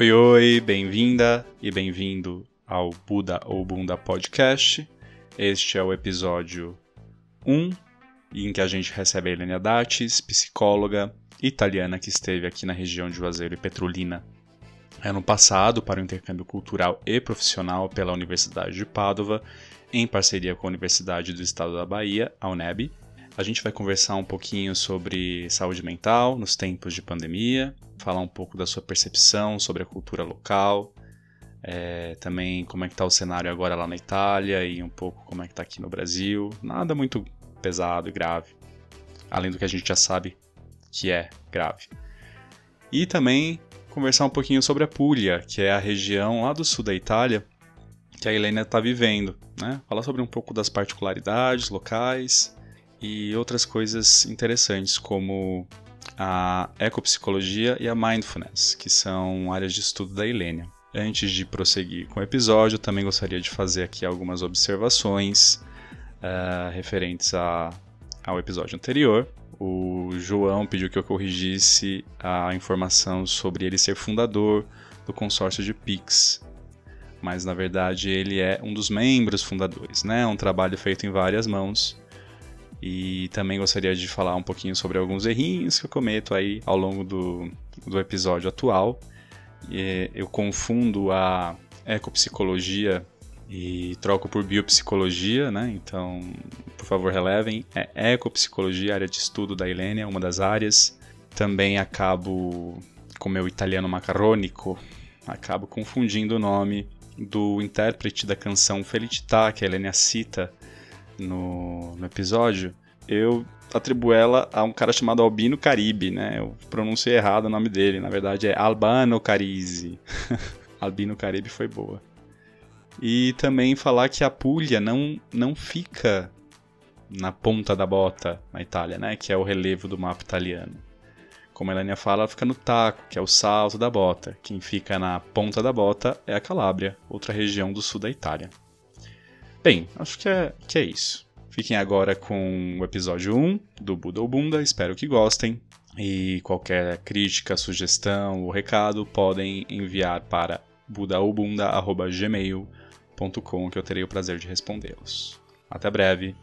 Oi, oi, bem-vinda e bem-vindo ao Buda ou Bunda Podcast. Este é o episódio 1, em que a gente recebe a Helena Dates, psicóloga italiana que esteve aqui na região de Juazeiro e Petrolina ano passado para o intercâmbio cultural e profissional pela Universidade de Padova, em parceria com a Universidade do Estado da Bahia, a UNEB. A gente vai conversar um pouquinho sobre saúde mental nos tempos de pandemia, falar um pouco da sua percepção sobre a cultura local, é, também como é que está o cenário agora lá na Itália e um pouco como é que está aqui no Brasil. Nada muito pesado e grave, além do que a gente já sabe que é grave. E também conversar um pouquinho sobre a Puglia, que é a região lá do sul da Itália que a Helena está vivendo. Né? Falar sobre um pouco das particularidades locais e outras coisas interessantes, como a ecopsicologia e a mindfulness, que são áreas de estudo da Helena. Antes de prosseguir com o episódio, também gostaria de fazer aqui algumas observações uh, referentes a, ao episódio anterior. O João pediu que eu corrigisse a informação sobre ele ser fundador do consórcio de Pix, mas na verdade ele é um dos membros fundadores, né? Um trabalho feito em várias mãos. E também gostaria de falar um pouquinho sobre alguns errinhos que eu cometo aí ao longo do, do episódio atual. E eu confundo a ecopsicologia e troco por biopsicologia, né? Então, por favor, relevem. É ecopsicologia, área de estudo da Ilênia, uma das áreas. Também acabo, com meu italiano macarrônico, acabo confundindo o nome do intérprete da canção Felicità, que a Helena cita no, no episódio, eu atribuo ela a um cara chamado Albino Caribe, né? Eu pronunciei errado o nome dele, na verdade é Albano Carisi. Albino Caribe foi boa. E também falar que a Puglia não, não fica na ponta da bota na Itália, né? Que é o relevo do mapa italiano. Como a Elania fala, ela fica no taco, que é o salto da bota. Quem fica na ponta da bota é a Calábria, outra região do sul da Itália. Bem, acho que é, que é isso. Fiquem agora com o episódio 1 do Buda ou Bunda, espero que gostem. E qualquer crítica, sugestão ou recado podem enviar para budaobunda.gmail.com que eu terei o prazer de respondê-los. Até breve!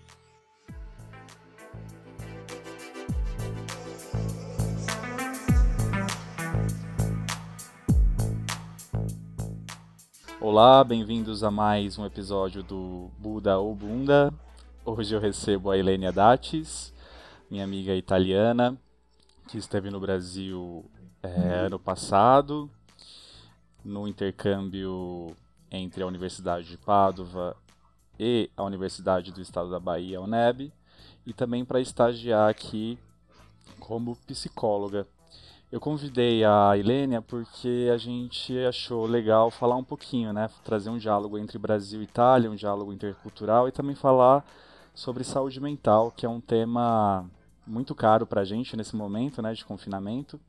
Olá, bem-vindos a mais um episódio do Buda ou Bunda. Hoje eu recebo a Helenia Dates, minha amiga italiana, que esteve no Brasil é, ano passado, no intercâmbio entre a Universidade de Padova e a Universidade do Estado da Bahia, a UNEB, e também para estagiar aqui como psicóloga eu convidei a Ilênia porque a gente achou legal falar um pouquinho, né? Trazer um diálogo entre Brasil e Itália, um diálogo intercultural e também falar sobre saúde mental, que é um tema muito caro para a gente nesse momento, né, de confinamento.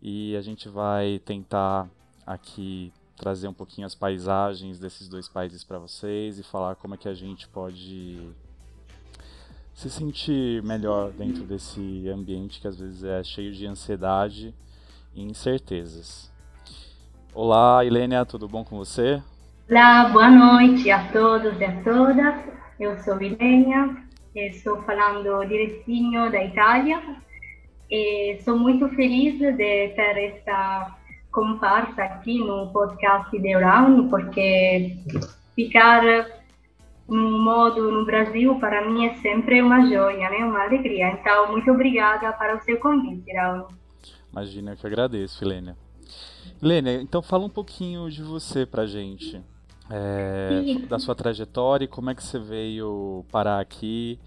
E a gente vai tentar aqui trazer um pouquinho as paisagens desses dois países para vocês e falar como é que a gente pode se sentir melhor dentro desse ambiente que às vezes é cheio de ansiedade e incertezas. Olá, Ilênia, tudo bom com você? Olá, boa noite a todos e a todas. Eu sou Ilênia, estou falando direitinho da Itália e sou muito feliz de ter esta comparsa aqui no podcast de Urano, porque ficar um modo no Brasil, para mim é sempre uma joia, né? uma alegria. Então, muito obrigada para o seu convite, Raul. Imagina, eu que agradeço, Helena. Helena, então fala um pouquinho de você para gente. É, da sua trajetória e como é que você veio parar aqui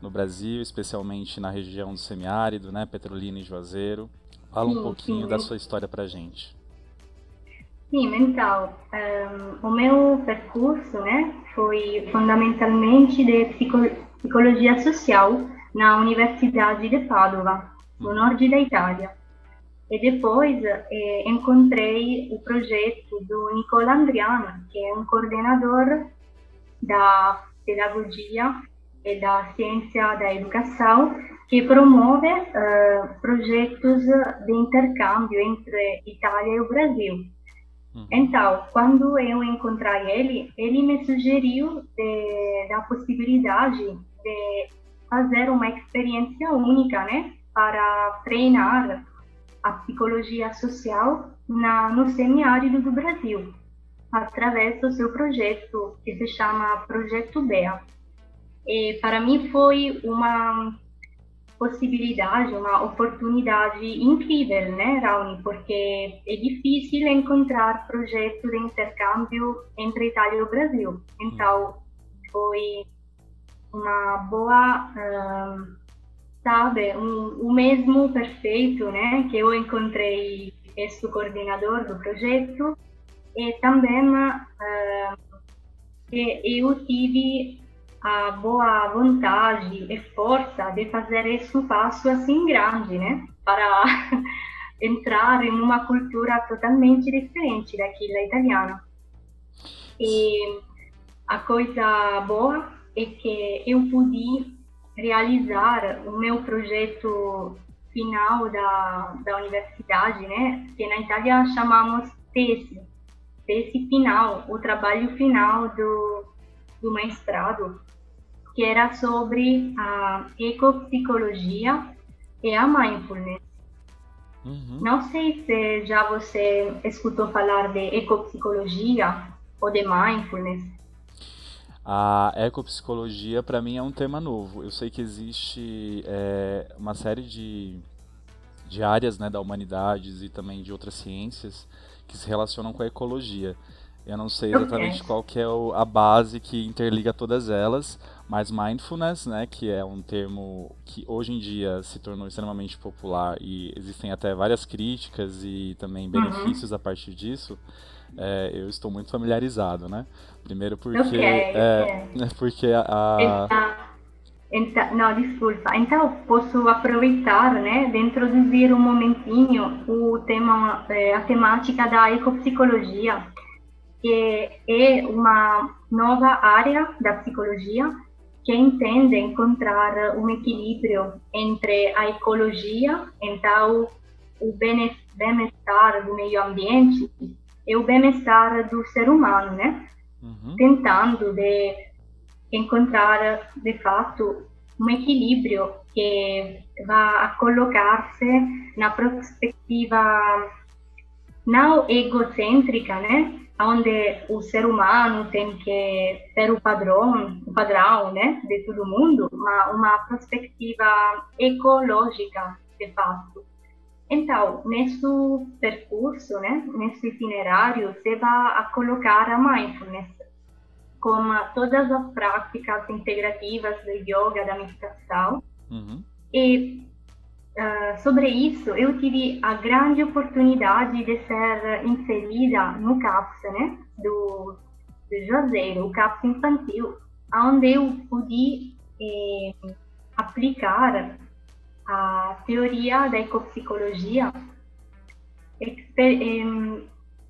no Brasil, especialmente na região do semiárido, né, Petrolina e Juazeiro. Fala sim, um pouquinho sim. da sua história para gente. Sim, então, um, o meu percurso né, foi fundamentalmente de psicologia social na Universidade de Padova, no norte da Itália. E depois eh, encontrei o projeto do Nicola Andriano, que é um coordenador da pedagogia e da ciência da educação, que promove uh, projetos de intercâmbio entre Itália e o Brasil. Uhum. Então, quando eu encontrei ele, ele me sugeriu de, da possibilidade de fazer uma experiência única, né, para treinar a psicologia social na, no semiárido do Brasil, através do seu projeto, que se chama Projeto BEA. E para mim foi uma possibilidade, uma oportunidade incrível, né, Raoni? Porque é difícil encontrar projetos de intercâmbio entre Itália e o Brasil. Então, foi uma boa, um, sabe, um, o mesmo perfeito, né, que eu encontrei esse coordenador do projeto e também uh, eu tive a boa vontade e força de fazer esse passo assim grande, né? Para entrar em uma cultura totalmente diferente daquela italiana. E a coisa boa é que eu pude realizar o meu projeto final da, da universidade, né? Que na Itália chamamos tese, tese final, o trabalho final do, do mestrado que era sobre a ecopsicologia e a mindfulness. Uhum. Não sei se já você escutou falar de ecopsicologia ou de mindfulness. A ecopsicologia, para mim, é um tema novo. Eu sei que existe é, uma série de, de áreas né, da humanidades e também de outras ciências que se relacionam com a ecologia. Eu não sei exatamente qual que é a base que interliga todas elas, mas mindfulness, né, que é um termo que hoje em dia se tornou extremamente popular e existem até várias críticas e também uhum. benefícios uhum. a partir disso, é, eu estou muito familiarizado, né? Primeiro porque okay, é, okay. porque a, então, não, desculpa. Então, posso aproveitar, né, de introduzir um momentinho o tema, é, a temática da ecopsicologia que é uma nova área da psicologia que entende encontrar um equilíbrio entre a ecologia, então o bem-estar do meio ambiente e o bem-estar do ser humano, né? Uhum. Tentando de encontrar de fato um equilíbrio que vá colocar-se na perspectiva não egocêntrica, né? Onde o ser humano tem que ser o padrão, o padrão, né, de todo mundo, uma, uma perspectiva ecológica, de fato. Então, nesse percurso, né, nesse itinerário, você vai colocar a mindfulness como todas as práticas integrativas do yoga, da meditação. Uhum. E Uh, sobre isso, eu tive a grande oportunidade de ser inserida no CAPS, né, do, do Joseiro, o CAPS infantil, onde eu pude eh, aplicar a teoria da ecopsicologia, eh,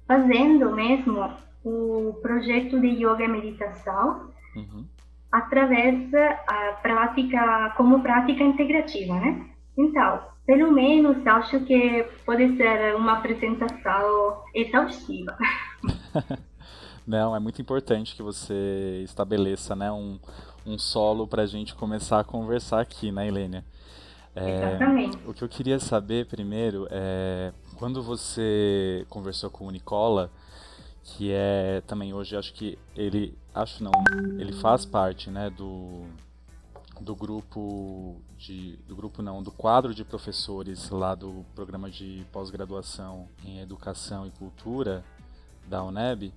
fazendo mesmo o projeto de yoga e meditação uhum. através da prática como prática integrativa, né? Então, pelo menos acho que pode ser uma apresentação exaustiva. Não, é muito importante que você estabeleça né, um, um solo para a gente começar a conversar aqui, né, Helênia? É, Exatamente. O que eu queria saber primeiro é quando você conversou com o Nicola, que é também hoje acho que ele acho não, ele faz parte, né, do do grupo de do grupo não do quadro de professores lá do programa de pós-graduação em educação e cultura da UNEB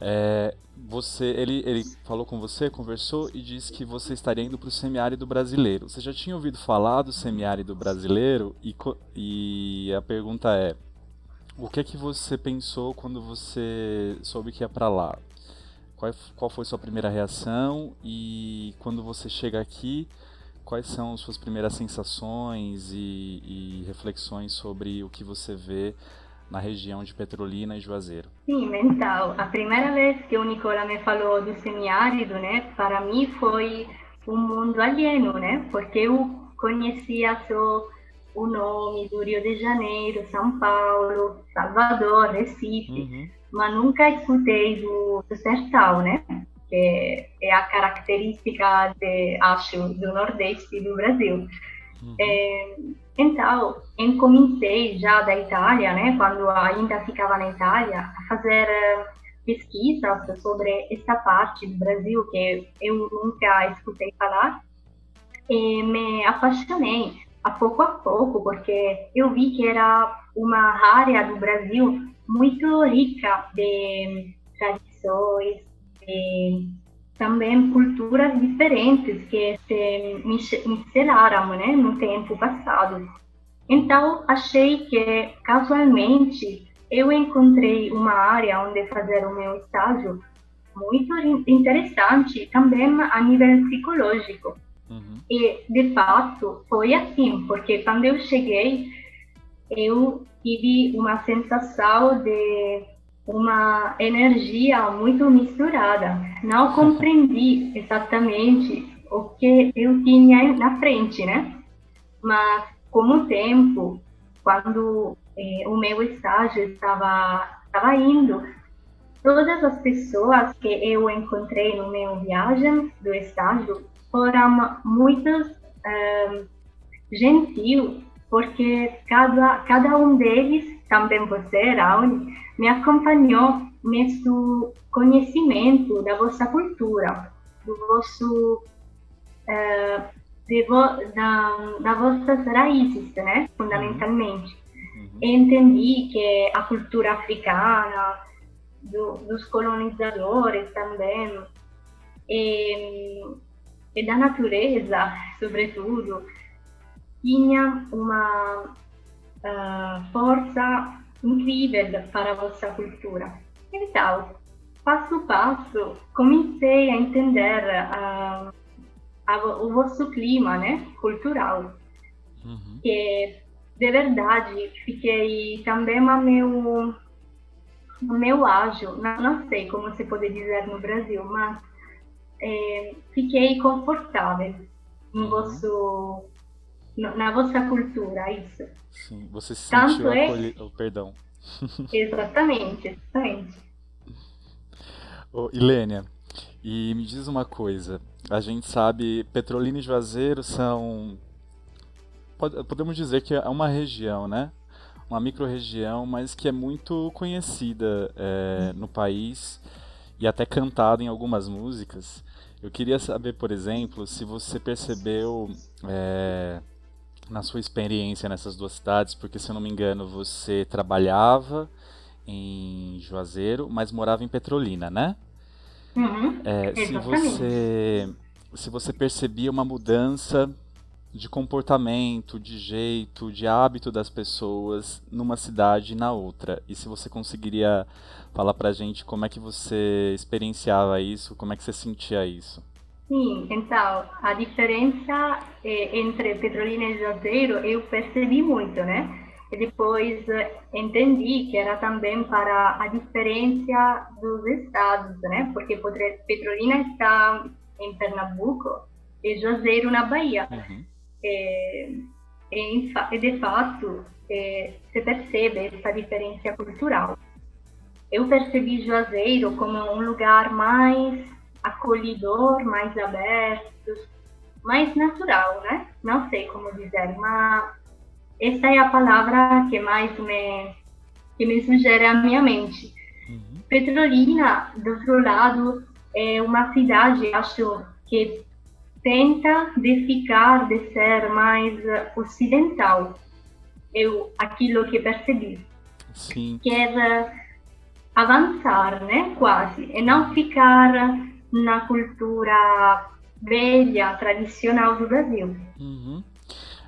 é, você ele, ele falou com você conversou e disse que você estaria indo para o semiárido brasileiro. Você já tinha ouvido falar do semiárido brasileiro? E, e a pergunta é o que é que você pensou quando você soube que ia para lá? Qual, qual foi sua primeira reação? E quando você chega aqui, quais são suas primeiras sensações e, e, reflexões sobre o que você vê na região de Petrolina e Juazeiro? Sim, então, a primeira vez que o Nicola me falou do semiárido, né, para mim foi um mundo alieno, né, porque eu conhecia só o nome do Rio de Janeiro, São Paulo, Salvador, Recife, uhum. mas nunca escutei do, do Sertão, né? Que é a característica, de, acho, do Nordeste do Brasil. Uhum. É, então, eu comecei já da Itália, né? Quando ainda ficava na Itália, a fazer eh, pesquisas sobre essa parte do Brasil que eu nunca escutei falar e me apaixonei a pouco a pouco, porque eu vi que era uma área do Brasil muito rica de tradições, de também culturas diferentes que se misturaram né, no tempo passado. Então, achei que, casualmente, eu encontrei uma área onde fazer o meu estágio muito interessante, também a nível psicológico. Uhum. E, de fato, foi assim, porque quando eu cheguei, eu tive uma sensação de uma energia muito misturada. Não compreendi exatamente o que eu tinha na frente, né? Mas, com o tempo, quando eh, o meu estágio estava, estava indo, todas as pessoas que eu encontrei no meu viagem do estágio foram muito um, gentil, porque cada, cada um deles, também você, Raul, me acompanhou nesse conhecimento da vossa cultura, do vosso, uh, vo, da, da vossas raízes, né, fundamentalmente. Uhum. Entendi que a cultura africana, do, dos colonizadores também, e, e da natureza, sobretudo, tinha uma uh, força incrível para a vossa cultura. Então, passo a passo, comecei a entender uh, a, o vosso clima né, cultural, uhum. que de verdade fiquei também a meu, meu ágio, não, não sei como se pode dizer no Brasil, mas é, fiquei confortável em uhum. vosso, na vossa cultura, isso. Sim, você se Tanto sentiu é... acolhido. Oh, perdão. exatamente, exatamente. Oh, Ilênia, e me diz uma coisa. A gente sabe, Petrolina e Juazeiro são. Podemos dizer que é uma região, né? Uma micro-região, mas que é muito conhecida é, no país e até cantada em algumas músicas. Eu queria saber, por exemplo, se você percebeu é, na sua experiência nessas duas cidades, porque se eu não me engano você trabalhava em Juazeiro, mas morava em Petrolina, né? Uhum, é, se você se você percebia uma mudança de comportamento, de jeito, de hábito das pessoas numa cidade e na outra. E se você conseguiria falar pra gente como é que você experienciava isso, como é que você sentia isso? Sim, então, a diferença é, entre Petrolina e Juazeiro eu percebi muito, né? E depois eh, entendi que era também para a diferença dos estados, né? Porque Petrolina está em Pernambuco e Juazeiro na Bahia. Uhum. É, e, de fato, é, se percebe essa diferença cultural. Eu percebi Juazeiro como um lugar mais acolhedor, mais aberto, mais natural, né? Não sei como dizer, mas essa é a palavra que mais me, que me sugere a minha mente. Uhum. Petrolina, do outro lado, é uma cidade, acho que tenta de ficar, de ser mais ocidental. Eu, aquilo que percebi. Sim. Quer avançar, né, quase, e não ficar na cultura velha, tradicional do Brasil. Uhum.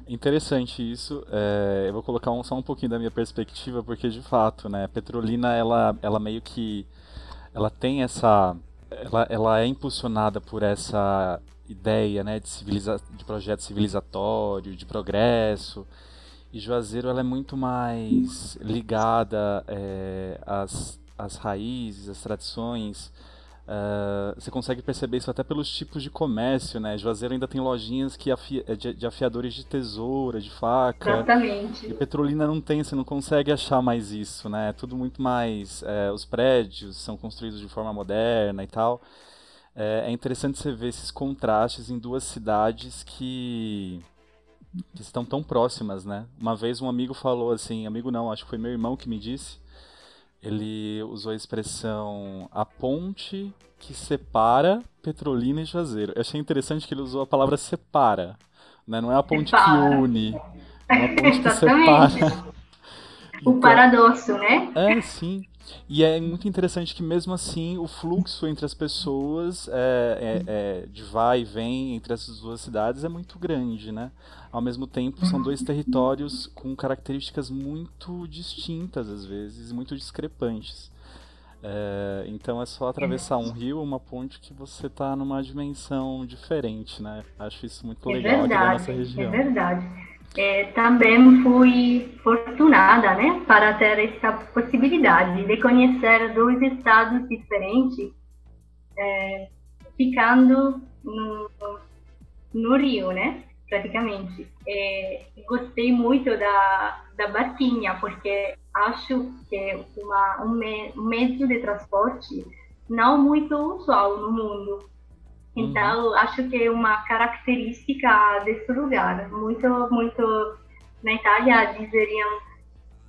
Interessante isso. É, eu vou colocar um, só um pouquinho da minha perspectiva, porque de fato, né, Petrolina, ela, ela meio que, ela tem essa, ela, ela é impulsionada por essa ideia, né, de, civiliza de projeto civilizatório, de progresso. E Juazeiro ela é muito mais ligada é, às, às raízes, às tradições Uh, você consegue perceber isso até pelos tipos de comércio, né? Juazeiro ainda tem lojinhas que afi de, de, afiadores de tesoura, de faca. Exatamente. E Petrolina não tem, você não consegue achar mais isso, né? É tudo muito mais. É, os prédios são construídos de forma moderna e tal. É, é interessante você ver esses contrastes em duas cidades que que estão tão próximas, né? Uma vez um amigo falou assim, amigo não, acho que foi meu irmão que me disse, ele usou a expressão a ponte que separa Petrolina e Juazeiro. Eu achei interessante que ele usou a palavra separa, né? Não é a ponte separa. que une, é a ponte que separa. O então, paradoxo, né? É, sim. E é muito interessante que mesmo assim o fluxo entre as pessoas é, é, é, de vai e vem entre essas duas cidades é muito grande, né? Ao mesmo tempo são dois territórios com características muito distintas às vezes, muito discrepantes. É, então é só atravessar um rio, uma ponte que você está numa dimensão diferente, né? Acho isso muito é legal verdade, aqui na nossa região. É verdade é, também fui fortunada, né, para ter essa possibilidade de conhecer dois estados diferentes, é, ficando no, no, Rio, né, praticamente. É, gostei muito da, da barquinha, porque acho que é uma, um, me, um meio de transporte não muito usual no mundo. Então, uhum. acho que é uma característica desse lugar, muito, muito, na Itália dizeriam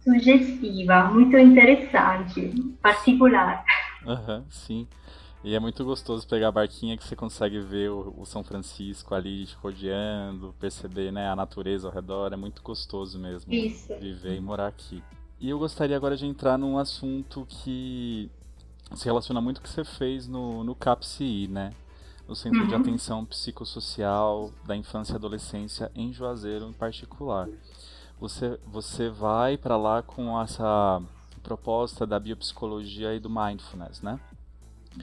sugestiva, muito interessante, particular. Uhum, sim. E é muito gostoso pegar a barquinha que você consegue ver o, o São Francisco ali rodeando, perceber né, a natureza ao redor. É muito gostoso mesmo Isso. viver e morar aqui. E eu gostaria agora de entrar num assunto que se relaciona muito com o que você fez no, no CAPCI, né? No Centro uhum. de Atenção Psicossocial da Infância e Adolescência em Juazeiro em particular. Você, você vai para lá com essa proposta da biopsicologia e do mindfulness, né?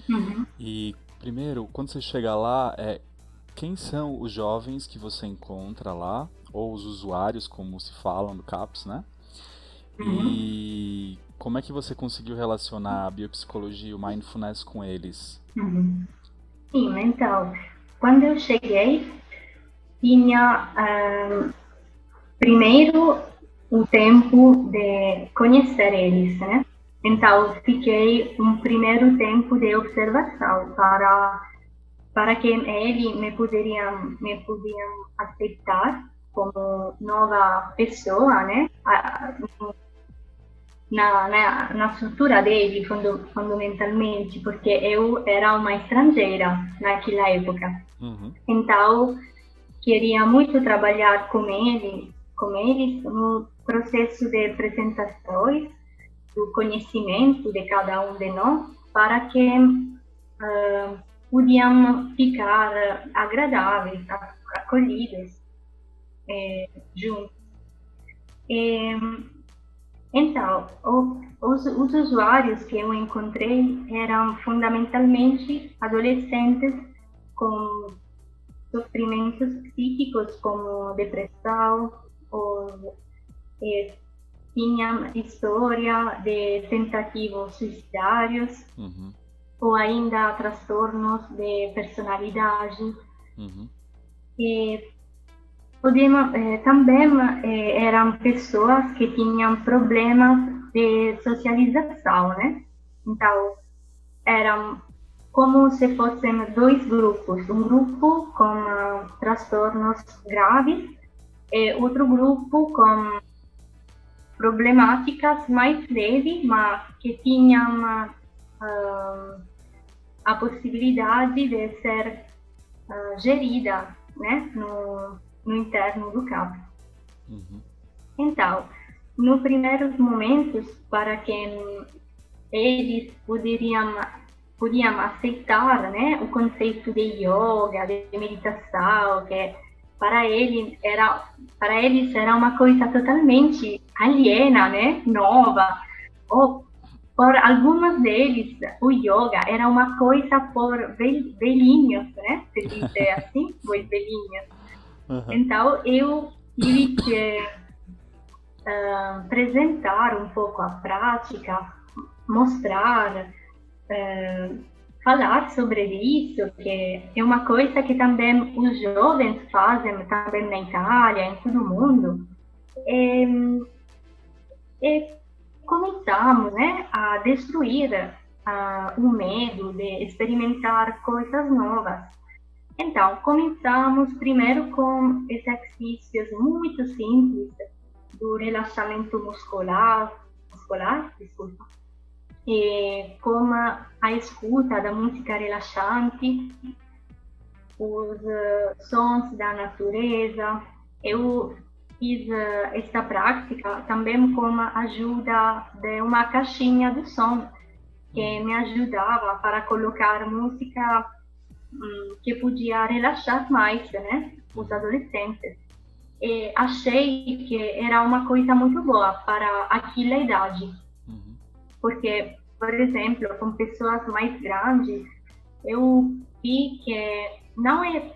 Uhum. E primeiro, quando você chega lá, é, quem são os jovens que você encontra lá, ou os usuários, como se falam no CAPS, né? Uhum. E como é que você conseguiu relacionar a biopsicologia e o mindfulness com eles? Uhum. Sim, então, quando eu cheguei, tinha um, primeiro o tempo de conhecer eles, né? Então, fiquei um primeiro tempo de observação para para que eles me poderiam me podiam aceitar como nova pessoa, né? Na, na, na struttura dele fundamentalmente, porque eu era uma estrangeira naquela época. Uhum. Então, queria muito trabalhar com ele, com eles no processo de apresentações do conhecimento de cada um de nós, para que uh, pudéssemos ficar agradáveis, acolhidos eh, juntos. E, então, o, os, os usuários que eu encontrei eram fundamentalmente adolescentes com sofrimentos psíquicos como depressão ou eh, tinham história de tentativos suicidários uhum. ou ainda transtornos de personalidade. Uhum. E Podíamos, eh, também eh, eram pessoas que tinham problemas de socialização, né? Então, eram como se fossem dois grupos. Um grupo com uh, transtornos graves e outro grupo com problemáticas mais leves, mas que tinham uh, a possibilidade de ser uh, gerida né, no, no interno do CAP. Uhum. Então, nos primeiros momentos, para que eles poderiam podiam aceitar né, o conceito de yoga, de meditação, que para eles era para eles era uma coisa totalmente aliena, né, nova. Ou por alguns deles o yoga era uma coisa por velhinhos, né, se dizer assim, os velhinhos. Uhum. Então, eu tive que uh, apresentar um pouco a prática, mostrar uh, falar sobre isso, que é uma coisa que também os jovens fazem, também na Itália, em todo o mundo. E, e começamos né, a destruir uh, o medo de experimentar coisas novas. Então, começamos primeiro com exercícios muito simples do relaxamento muscular, muscular, desculpa, e como a escuta da música relaxante, os uh, sons da natureza. Eu fiz uh, esta prática também como ajuda de uma caixinha de som que me ajudava para colocar música um, que podia relaxar mais, né, os adolescentes. E achei que era uma coisa muito boa para aquela idade, uhum. porque, por exemplo, com pessoas mais grandes, eu vi que não é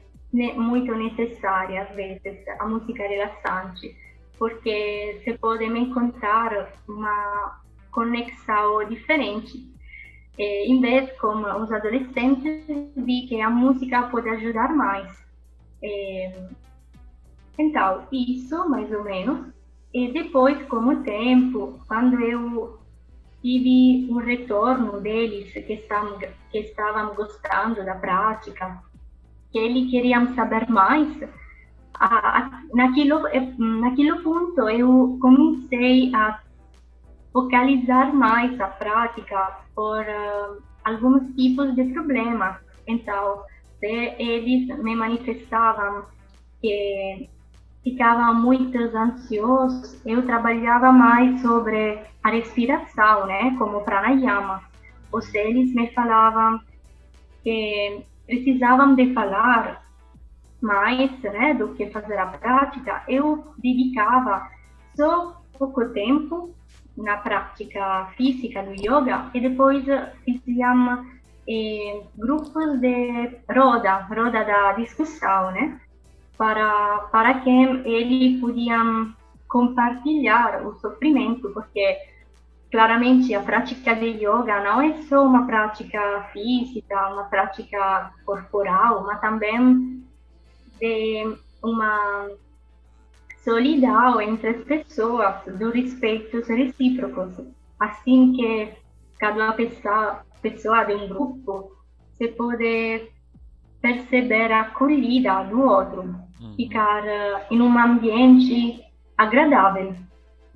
muito necessária às vezes a música relaxante, porque se pode encontrar uma conexão diferente é, em vez, como os adolescentes, vi que a música pode ajudar mais. É, então, isso, mais ou menos. E depois, com o tempo, quando eu tive um retorno deles, que estavam, que estavam gostando da prática, que eles queriam saber mais, a, a, naquilo, naquilo ponto eu comecei a focalizar mais a prática por uh, alguns tipos de problemas. Então, se eles me manifestavam que ficavam muito ansiosos, eu trabalhava mais sobre a respiração, né, como pranayama. Ou se eles me falavam que precisavam de falar mais, né, do que fazer a prática, eu dedicava só pouco tempo na prática física do yoga e depois fizíamos eh, grupos de roda, roda da discussão, né? Para, para que eles podiam compartilhar o sofrimento, porque claramente a prática de yoga não é só uma prática física, uma prática corporal, mas também de uma solidão entre as pessoas, do respeito recíproco. Assim que cada pessoa, pessoa de um grupo se pode perceber a acolhida do outro, uhum. ficar uh, em um ambiente agradável,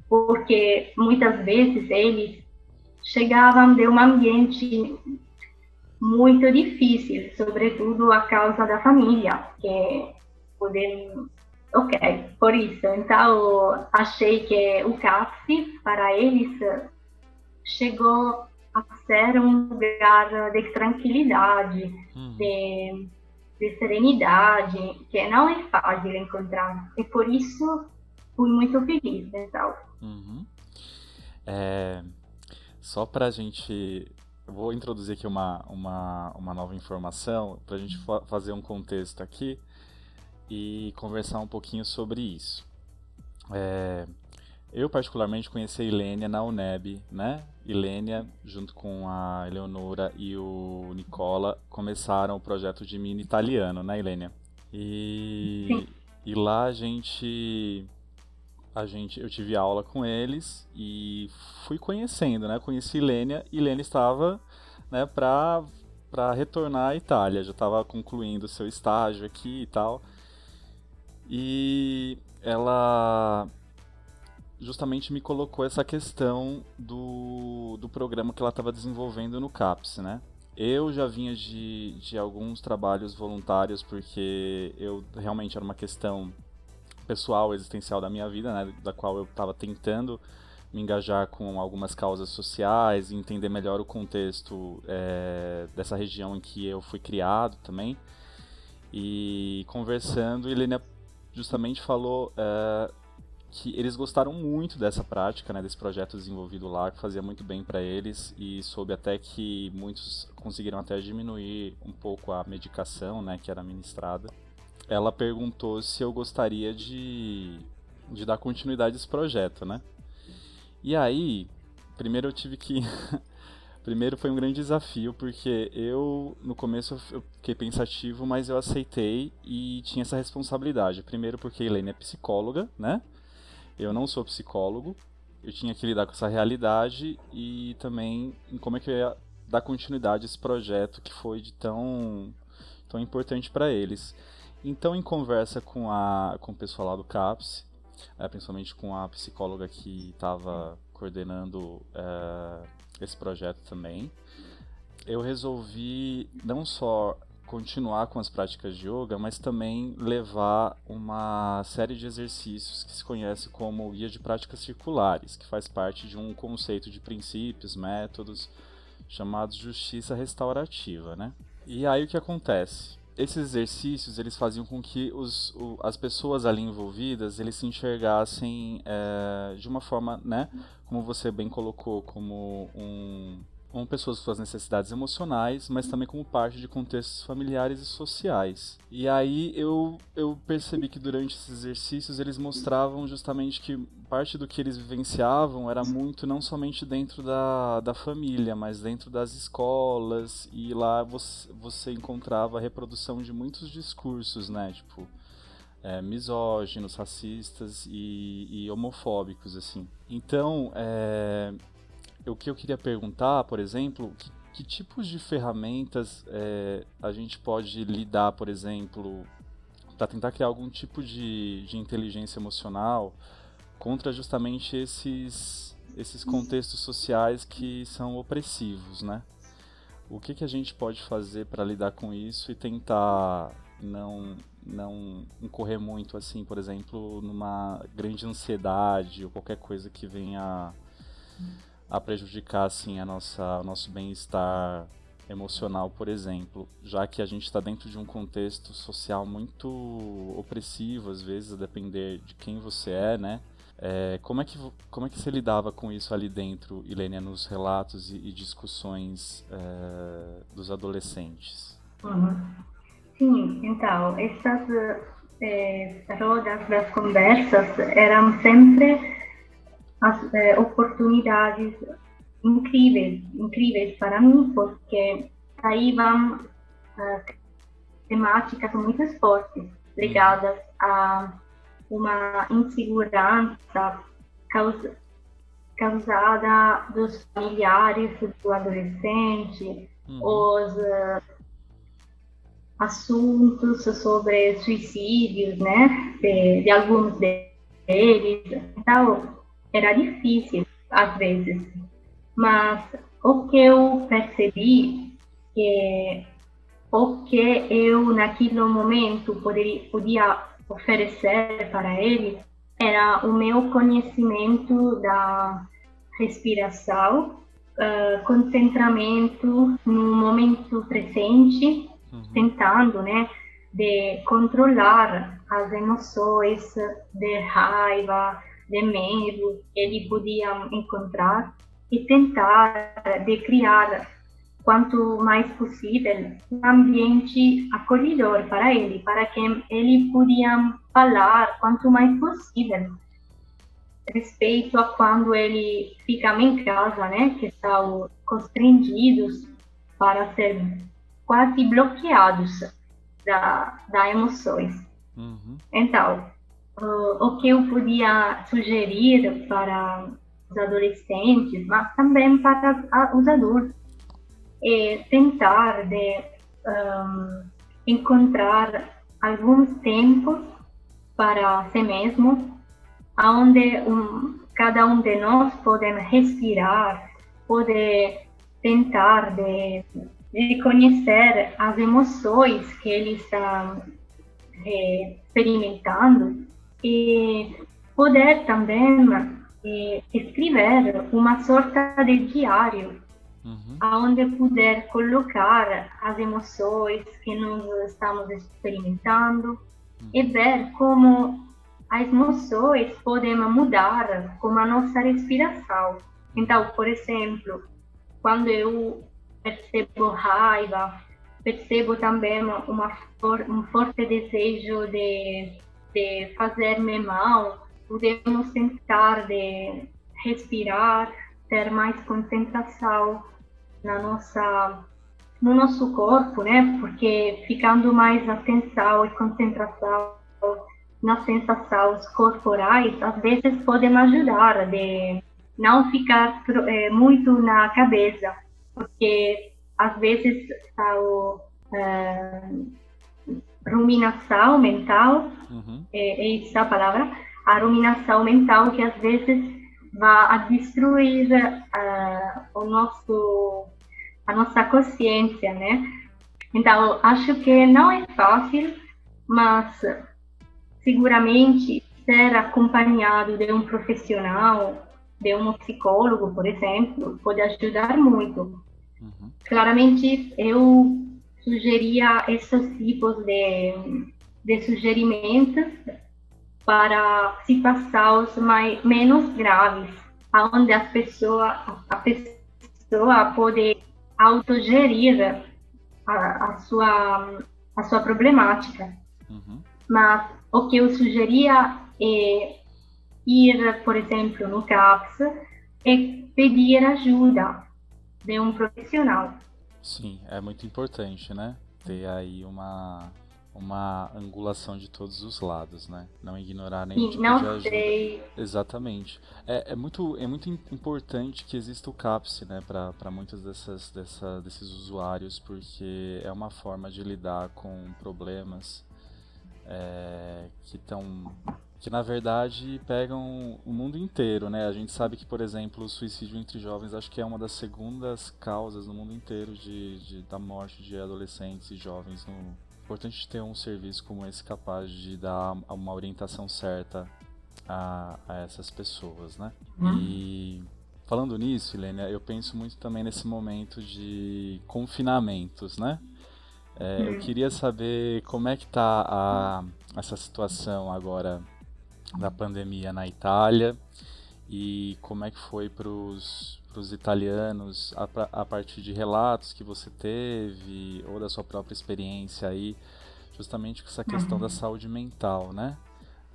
porque muitas vezes eles chegavam de um ambiente muito difícil, sobretudo a causa da família, que podem Ok, por isso. Então, achei que o CAPS, para eles, chegou a ser um lugar de tranquilidade, uhum. de, de, serenidade, que não é fácil encontrar. E por isso, fui muito feliz. Então. Uhum. É, só para a gente. Vou introduzir aqui uma, uma, uma nova informação, para a gente fa fazer um contexto aqui e conversar um pouquinho sobre isso. É, eu particularmente conheci a Ilênia na UNEB, né? Ilênia, junto com a Eleonora e o Nicola, começaram o projeto de mini italiano, né, Ilênia? E, e lá a gente, a gente, eu tive aula com eles e fui conhecendo, né? Conheci Ilênia e Ilênia estava, né, para para retornar à Itália, já estava concluindo seu estágio aqui e tal. E ela justamente me colocou essa questão do, do programa que ela estava desenvolvendo no CAPS, né? Eu já vinha de, de alguns trabalhos voluntários porque eu realmente era uma questão pessoal, existencial da minha vida, né? Da qual eu estava tentando me engajar com algumas causas sociais entender melhor o contexto é, dessa região em que eu fui criado também. E conversando, Helena justamente falou é, que eles gostaram muito dessa prática, né, desse projeto desenvolvido lá, que fazia muito bem para eles e soube até que muitos conseguiram até diminuir um pouco a medicação, né, que era ministrada. Ela perguntou se eu gostaria de, de dar continuidade a esse projeto, né? E aí, primeiro eu tive que Primeiro foi um grande desafio, porque eu, no começo, eu fiquei pensativo, mas eu aceitei e tinha essa responsabilidade. Primeiro porque a Helene é psicóloga, né? Eu não sou psicólogo, eu tinha que lidar com essa realidade e também em como é que eu ia dar continuidade a esse projeto que foi de tão, tão importante para eles. Então, em conversa com, a, com o pessoal lá do CAPS, é, principalmente com a psicóloga que estava coordenando é, esse projeto também, eu resolvi não só continuar com as práticas de yoga, mas também levar uma série de exercícios que se conhece como guia de práticas circulares, que faz parte de um conceito de princípios, métodos chamados justiça restaurativa, né? E aí o que acontece? Esses exercícios eles faziam com que os, o, as pessoas ali envolvidas eles se enxergassem é, de uma forma, né? Como você bem colocou, como um como pessoas com suas necessidades emocionais, mas também como parte de contextos familiares e sociais. E aí eu, eu percebi que durante esses exercícios eles mostravam justamente que parte do que eles vivenciavam era muito não somente dentro da, da família, mas dentro das escolas, e lá você, você encontrava a reprodução de muitos discursos, né? Tipo, é, misóginos, racistas e, e, homofóbicos, assim. Então, é, o que eu queria perguntar, por exemplo, que, que tipos de ferramentas é, a gente pode lidar, por exemplo, para tentar criar algum tipo de, de inteligência emocional contra justamente esses, esses contextos sociais que são opressivos, né? O que, que a gente pode fazer para lidar com isso e tentar não não incorrer muito assim, por exemplo, numa grande ansiedade ou qualquer coisa que venha a prejudicar assim a nossa o nosso bem-estar emocional, por exemplo, já que a gente está dentro de um contexto social muito opressivo, às vezes, a depender de quem você é, né? É, como, é que, como é que você lidava com isso ali dentro, Ilênia, nos relatos e, e discussões é, dos adolescentes? Uhum. Sim, então, essas é, rodas das conversas eram sempre as é, oportunidades incríveis, incríveis para mim, porque aí vão uh, temáticas muito fortes ligadas a uma insegurança causa, causada dos familiares do adolescente, uhum. os uh, assuntos sobre suicídios, né, de, de alguns deles. Então, era difícil às vezes, mas o que eu percebi que o que eu naquele momento poderia, podia oferecer para ele era o meu conhecimento da respiração, uh, concentramento no momento presente, uhum. tentando, né, de controlar as emoções de raiva, de que ele podia encontrar e tentar de criar quanto mais possível um ambiente acolhedor para ele, para que ele podia falar quanto mais possível respeito a quando ele fica em casa, né, que estão constrangidos para ser quase bloqueados da, da emoções. Uhum. Então, uh, o que eu podia sugerir para os adolescentes, mas também para os adultos, é tentar de um, encontrar alguns tempos para si mesmo, onde um, cada um de nós pode respirar, pode tentar de, de conhecer as emoções que ele está é, experimentando e poder também eh, escrever uma sorta de diário uhum. onde puder colocar as emoções que nós estamos experimentando uhum. e ver como as emoções podem mudar com a nossa respiração. Então, por exemplo, quando eu percebo raiva, percebo também uma, um forte desejo de de fazer-me mal, podemos tentar de respirar, ter mais concentração na nossa no nosso corpo, né? Porque ficando mais atenção e concentração nas sensações corporais, às vezes podem ajudar de não ficar é, muito na cabeça, porque às vezes a é, ruminação mental, uhum. é, é essa a palavra, a ruminação mental que às vezes vai destruir uh, o nosso a nossa consciência, né? Então, acho que não é fácil, mas seguramente ser acompanhado de um profissional, de um psicólogo, por exemplo, pode ajudar muito. Uhum. Claramente, eu sugeria esses tipos de, de sugerimentos para situações mais, menos graves, onde a pessoa, a pessoa pode autogerir a, a, sua, a sua problemática. Uhum. Mas o que eu sugeria é ir, por exemplo, no CAPS e pedir ajuda de um profissional. Sim, é muito importante, né? Ter aí uma uma angulação de todos os lados, né? Não ignorar nenhum tipo não de ajuda. Sei. Exatamente. É, é, muito, é muito importante que exista o CAPS, né, para muitos dessas, dessa, desses usuários, porque é uma forma de lidar com problemas é, que estão que na verdade pegam o mundo inteiro, né? A gente sabe que, por exemplo, o suicídio entre jovens acho que é uma das segundas causas no mundo inteiro de, de da morte de adolescentes e jovens no, importante ter um serviço como esse capaz de dar uma orientação certa a, a essas pessoas, né? Hum. E falando nisso, Helena, eu penso muito também nesse momento de confinamentos, né? É, eu hum. queria saber como é que está a, essa situação agora da pandemia na Itália e como é que foi para os italianos a, a, partir de relatos que você teve ou da sua própria experiência aí, justamente com essa questão uhum. da saúde mental, né?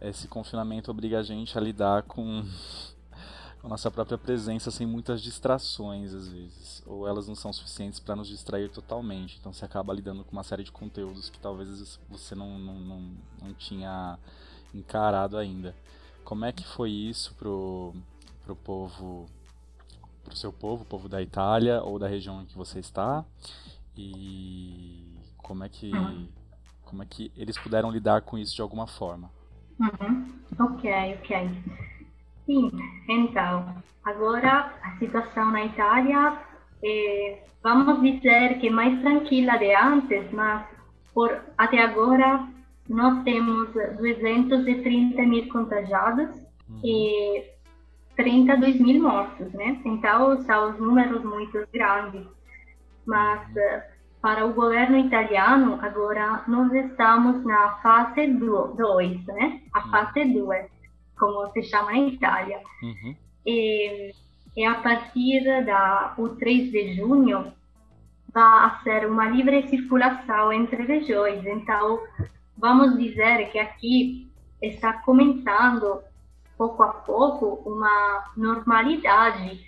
Esse confinamento obriga a gente a lidar com, com a nossa própria presença sem muitas distrações às vezes, ou elas não são suficientes para nos distrair totalmente. Então você acaba lidando com uma série de conteúdos que talvez você não, não, não, não tinha encarado ainda. Como é que foi isso pro, pro povo para o seu povo, o povo da Itália ou da região em que você está e como é que uhum. como é que eles puderam lidar com isso de alguma forma. Uhum. Ok, ok. Sim, então, agora a situação na Itália é, vamos dizer que mais tranquila de antes, mas por até agora nós temos 230 mil contagiados uhum. e 32 mil mortos, né? Então, são os números muito grandes. Mas, eh, para o governo italiano, agora nós estamos na fase 2, né? A uhum. fase 2, como se chama na Itália. Uhum. E, e, a partir da o 3 de junho, vai ser uma livre circulação entre regiões. Então, vamos dizer que aqui está começando pouco a pouco uma normalidade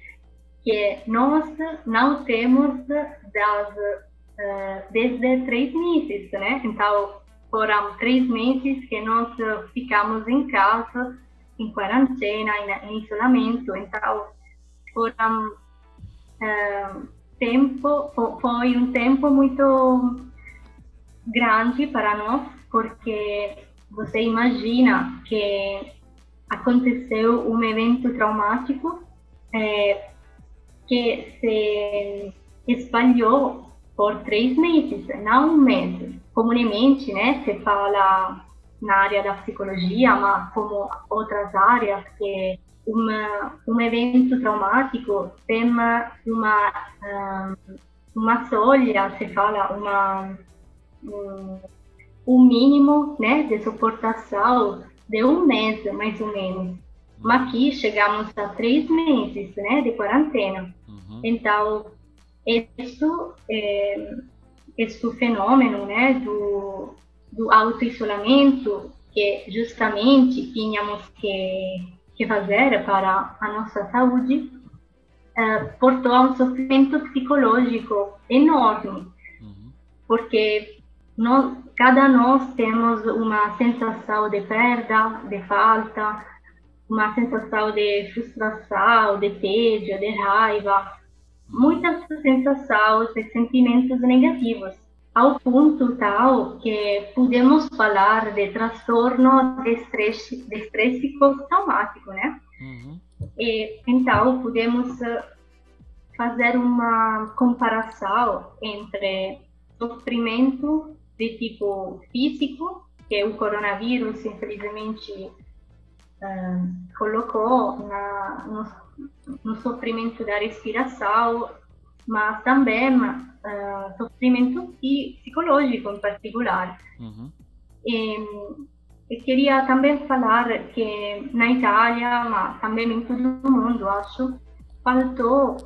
que nós não temos das, uh, desde três meses, né? Então, foram três meses que nós ficamos em casa, em quarentena, em isolamento. Então, foram uh, tempo, foi um tempo muito grande para nós, porque você imagina que aconteceu um evento traumático é, que se espalhou por três meses, não um mês. Comumente, né, se fala na área da psicologia, mas como outras áreas, que uma, um evento traumático tem uma, uma solha, se fala, uma, um, um mínimo né, de suportação de um mês, mais ou menos. Mas aqui chegamos a três meses né, de quarentena. Uhum. Então, isso, é, esse fenômeno né, do, do auto-isolamento que justamente tínhamos que, que fazer para a nossa saúde, uh, portou a um sofrimento psicológico enorme, uhum. porque nós, cada nós temos uma sensação de perda, de falta, uma sensação de frustração, de tédio, de raiva, muitas sensações e sentimentos negativos, ao ponto tal que podemos falar de transtorno de estresse, de estresse pós-traumático, né? Uhum. E, então, podemos eh, fazer uma comparação entre sofrimento de tipo físico, que o coronavírus, infelizmente, uh, colocou na, no, no, sofrimento da respiração, mas também uh, sofrimento psicológico em particular. Uhum. E, e queria também falar que na Itália, mas também em todo o mundo, acho, faltou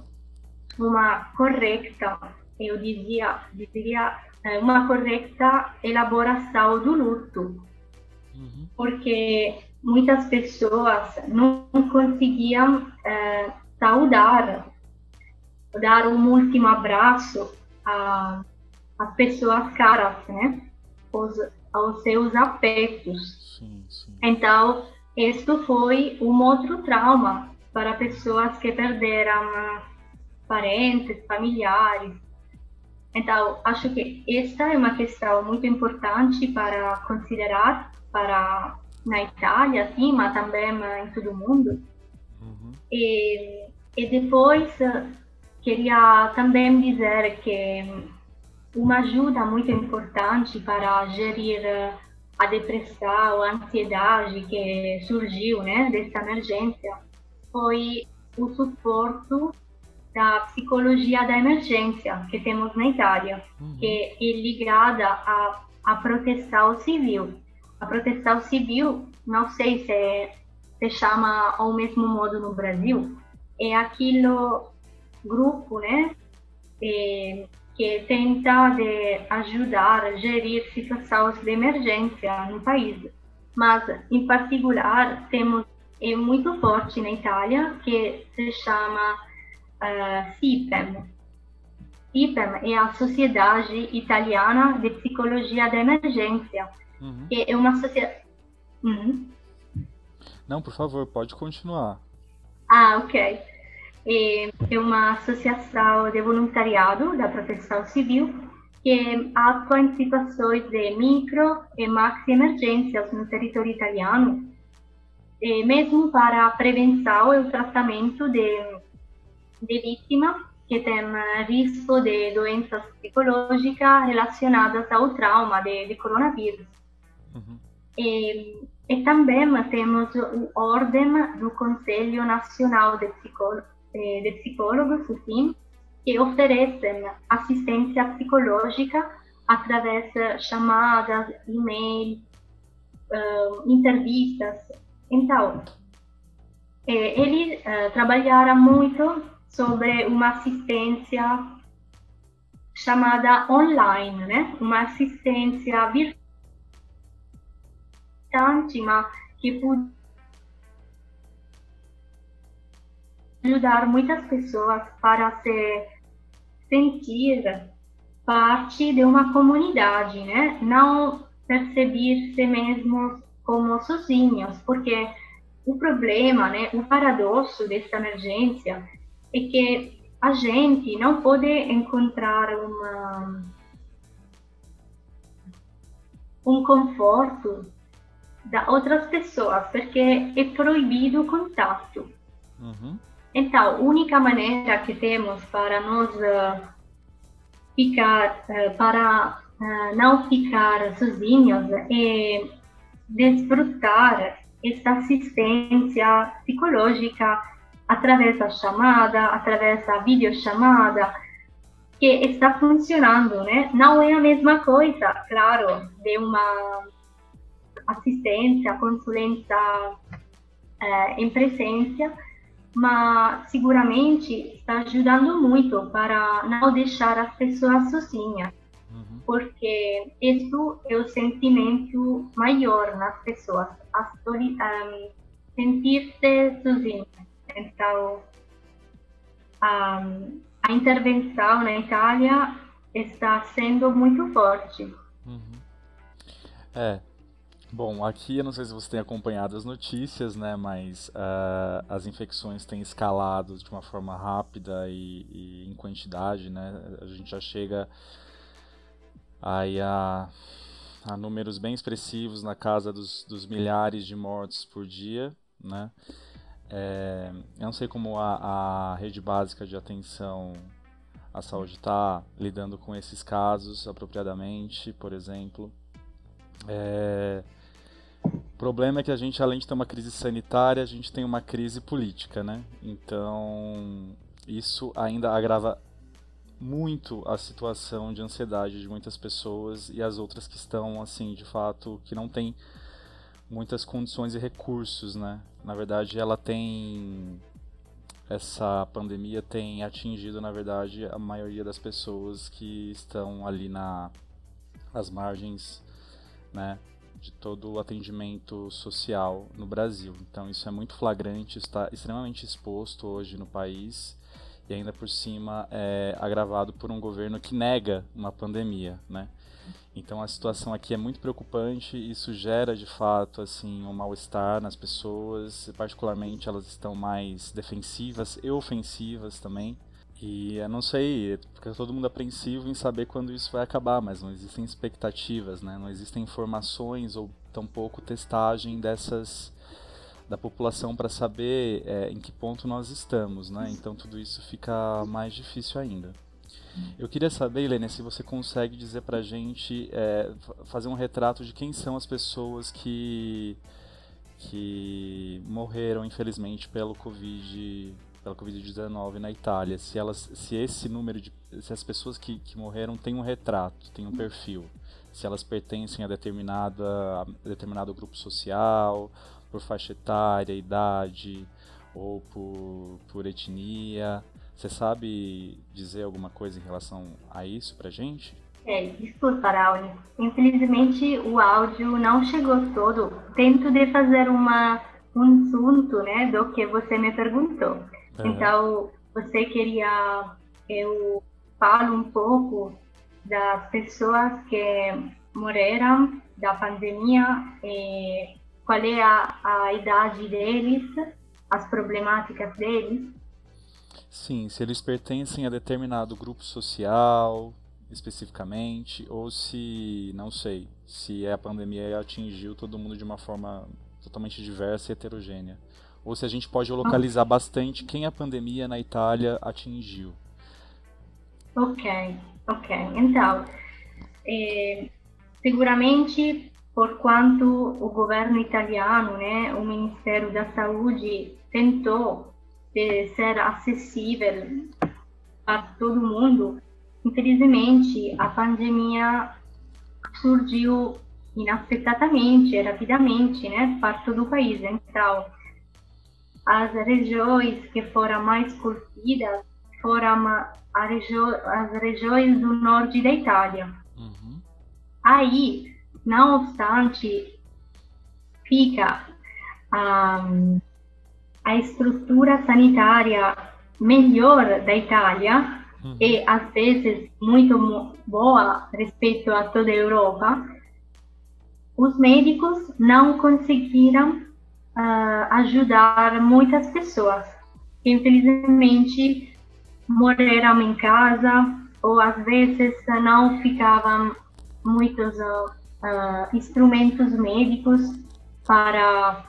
uma correta, eu dizia, dizia eh, uma correta elaboração do luto, uhum. porque muitas pessoas não conseguiam é, saudar, dar um último abraço às pessoas caras, né? Os, aos seus afetos. Sim, sim. Então, isso foi um outro trauma para pessoas que perderam parentes, familiares. Então, acho que esta é uma questão muito importante para considerar para na Itália, sim, mas também em todo o mundo. Uhum. E, e depois queria também dizer que uma ajuda muito importante para gerir a depressão, a ansiedade que surgiu, né, dessa emergência, foi o suporte da psicologia da emergência que temos na Itália, uhum. que é ligada à, à proteção civil. A proteção civil, não sei se se chama ao mesmo modo no Brasil, é aquele grupo, né, é, que tenta de ajudar a gerir situações de emergência no país. Mas, em particular, temos é muito forte na Itália que se chama uh, CIPEM. CIPEM é a Sociedade Italiana de Psicologia da Emergência, uhum. que é uma sociedade. Uhum. Não, por favor, pode continuar. Ah, ok. É, é uma associação de voluntariado da proteção civil que atua em situações de micro e maxi emergências no território italiano, é, mesmo para a prevenção e o tratamento de, vítimas que têm risco de doenças psicológicas relacionadas ao trauma de, de coronavírus. Uhum. E, e, também temos o Ordem do Conselho Nacional de, Psicó de Psicólogos, que oferecem assistência psicológica através de chamadas, e-mails, uh, entrevistas. Então, eh, ele uh, trabalharam muito sobre uma assistência chamada online, né? Uma assistência virtual que pode ajudar muitas pessoas para se sentir parte de uma comunidade, né? Não perceber-se mesmos como sozinhos, porque o problema, né, o paradoxo dessa emergência é que a gente não pode encontrar uma um conforto da outras pessoas, porque é proibido o contato. Uhum. Então, a única maneira que temos para nós uh, ficar, uh, para uh, não ficar sozinhos é desfrutar essa assistência psicológica através da chamada, através da videochamada, que está funcionando, né? Não é a mesma coisa, claro, de uma assistência, consulência é, em presença, mas seguramente está ajudando muito para não deixar as pessoas sozinhas, uhum. porque isso é o sentimento maior nas pessoas, um, sentir-se sozinha. Então, a, a intervenção na Itália está sendo muito forte. Uhum. É, Bom, aqui eu não sei se você tem acompanhado as notícias, né? Mas uh, as infecções têm escalado de uma forma rápida e, e, em quantidade, né? A gente já chega aí a, a números bem expressivos na casa dos, dos milhares de mortos por dia, né? É, eu não sei como a, a rede básica de atenção à saúde está lidando com esses casos apropriadamente, por exemplo. É, o problema é que a gente, além de ter uma crise sanitária, a gente tem uma crise política, né? Então, isso ainda agrava muito a situação de ansiedade de muitas pessoas e as outras que estão, assim, de fato, que não têm muitas condições e recursos, né? Na verdade, ela tem essa pandemia tem atingido, na verdade, a maioria das pessoas que estão ali na as margens, né, de todo o atendimento social no Brasil. Então isso é muito flagrante, está extremamente exposto hoje no país e ainda por cima é agravado por um governo que nega uma pandemia, né? Então a situação aqui é muito preocupante, isso gera de fato assim um mal-estar nas pessoas, particularmente elas estão mais defensivas e ofensivas também. E eu não sei, fica todo mundo apreensivo em saber quando isso vai acabar, mas não existem expectativas, né? Não existem informações ou tampouco testagem dessas da população para saber é, em que ponto nós estamos, né? Então tudo isso fica mais difícil ainda. Eu queria saber, Helena, se você consegue dizer para a gente, é, fazer um retrato de quem são as pessoas que que morreram infelizmente pelo Covid pela Covid-19 na Itália, se elas, se esse número de, se as pessoas que, que morreram têm um retrato, têm um perfil, se elas pertencem a determinada, a determinado grupo social, por faixa etária, idade ou por, por etnia. Você sabe dizer alguma coisa em relação a isso pra gente? É, desculpa, Raul. Infelizmente o áudio não chegou todo. Tento de fazer uma, um assunto né, do que você me perguntou. Então, você queria eu falo um pouco das pessoas que morreram da pandemia, e qual é a, a idade deles, as problemáticas deles. Sim, se eles pertencem a determinado grupo social, especificamente, ou se, não sei, se a pandemia atingiu todo mundo de uma forma totalmente diversa e heterogênea ou se a gente pode localizar bastante quem a pandemia na Itália atingiu. Ok, ok. Então, é, seguramente, por quanto o governo italiano, né, o Ministério da Saúde tentou ser acessível a todo mundo, infelizmente a pandemia surgiu inaspetatamente, rapidamente, né, para todo o país. Então, as regiões que foram mais colpidas foram as regiões do norte da Itália. Uhum. Aí, não obstante, fica um, a estrutura sanitária melhor da Itália uhum. e às vezes muito boa respeito a toda a Europa, os médicos não conseguiram uh, ajudar muitas pessoas que infelizmente morreram em casa ou às vezes não ficavam muitos uh, instrumentos médicos para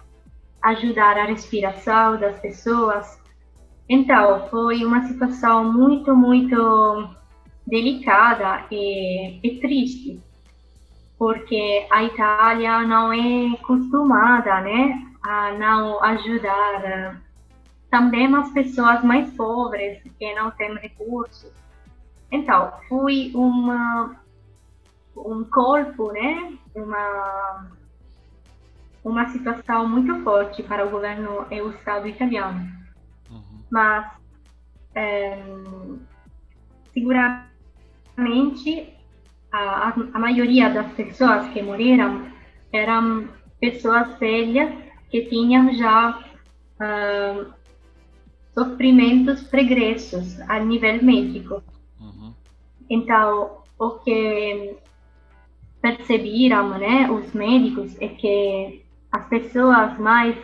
ajudar a respiração das pessoas. Então, foi uma situação muito, muito delicada e, e triste, porque a Itália não é acostumada, né, a não ajudar eh, também as pessoas mais pobres que não têm recursos. Então, foi uma um corpo, né? Uma uma situação muito forte para o governo e o Estado italiano. Uhum. Mas é, seguramente a, a maioria das pessoas que morreram eram pessoas velhas que tinham já uh, sofrimentos pregressos a nível médico. Uhum. Então, o que perceberam né, os médicos é que as pessoas mais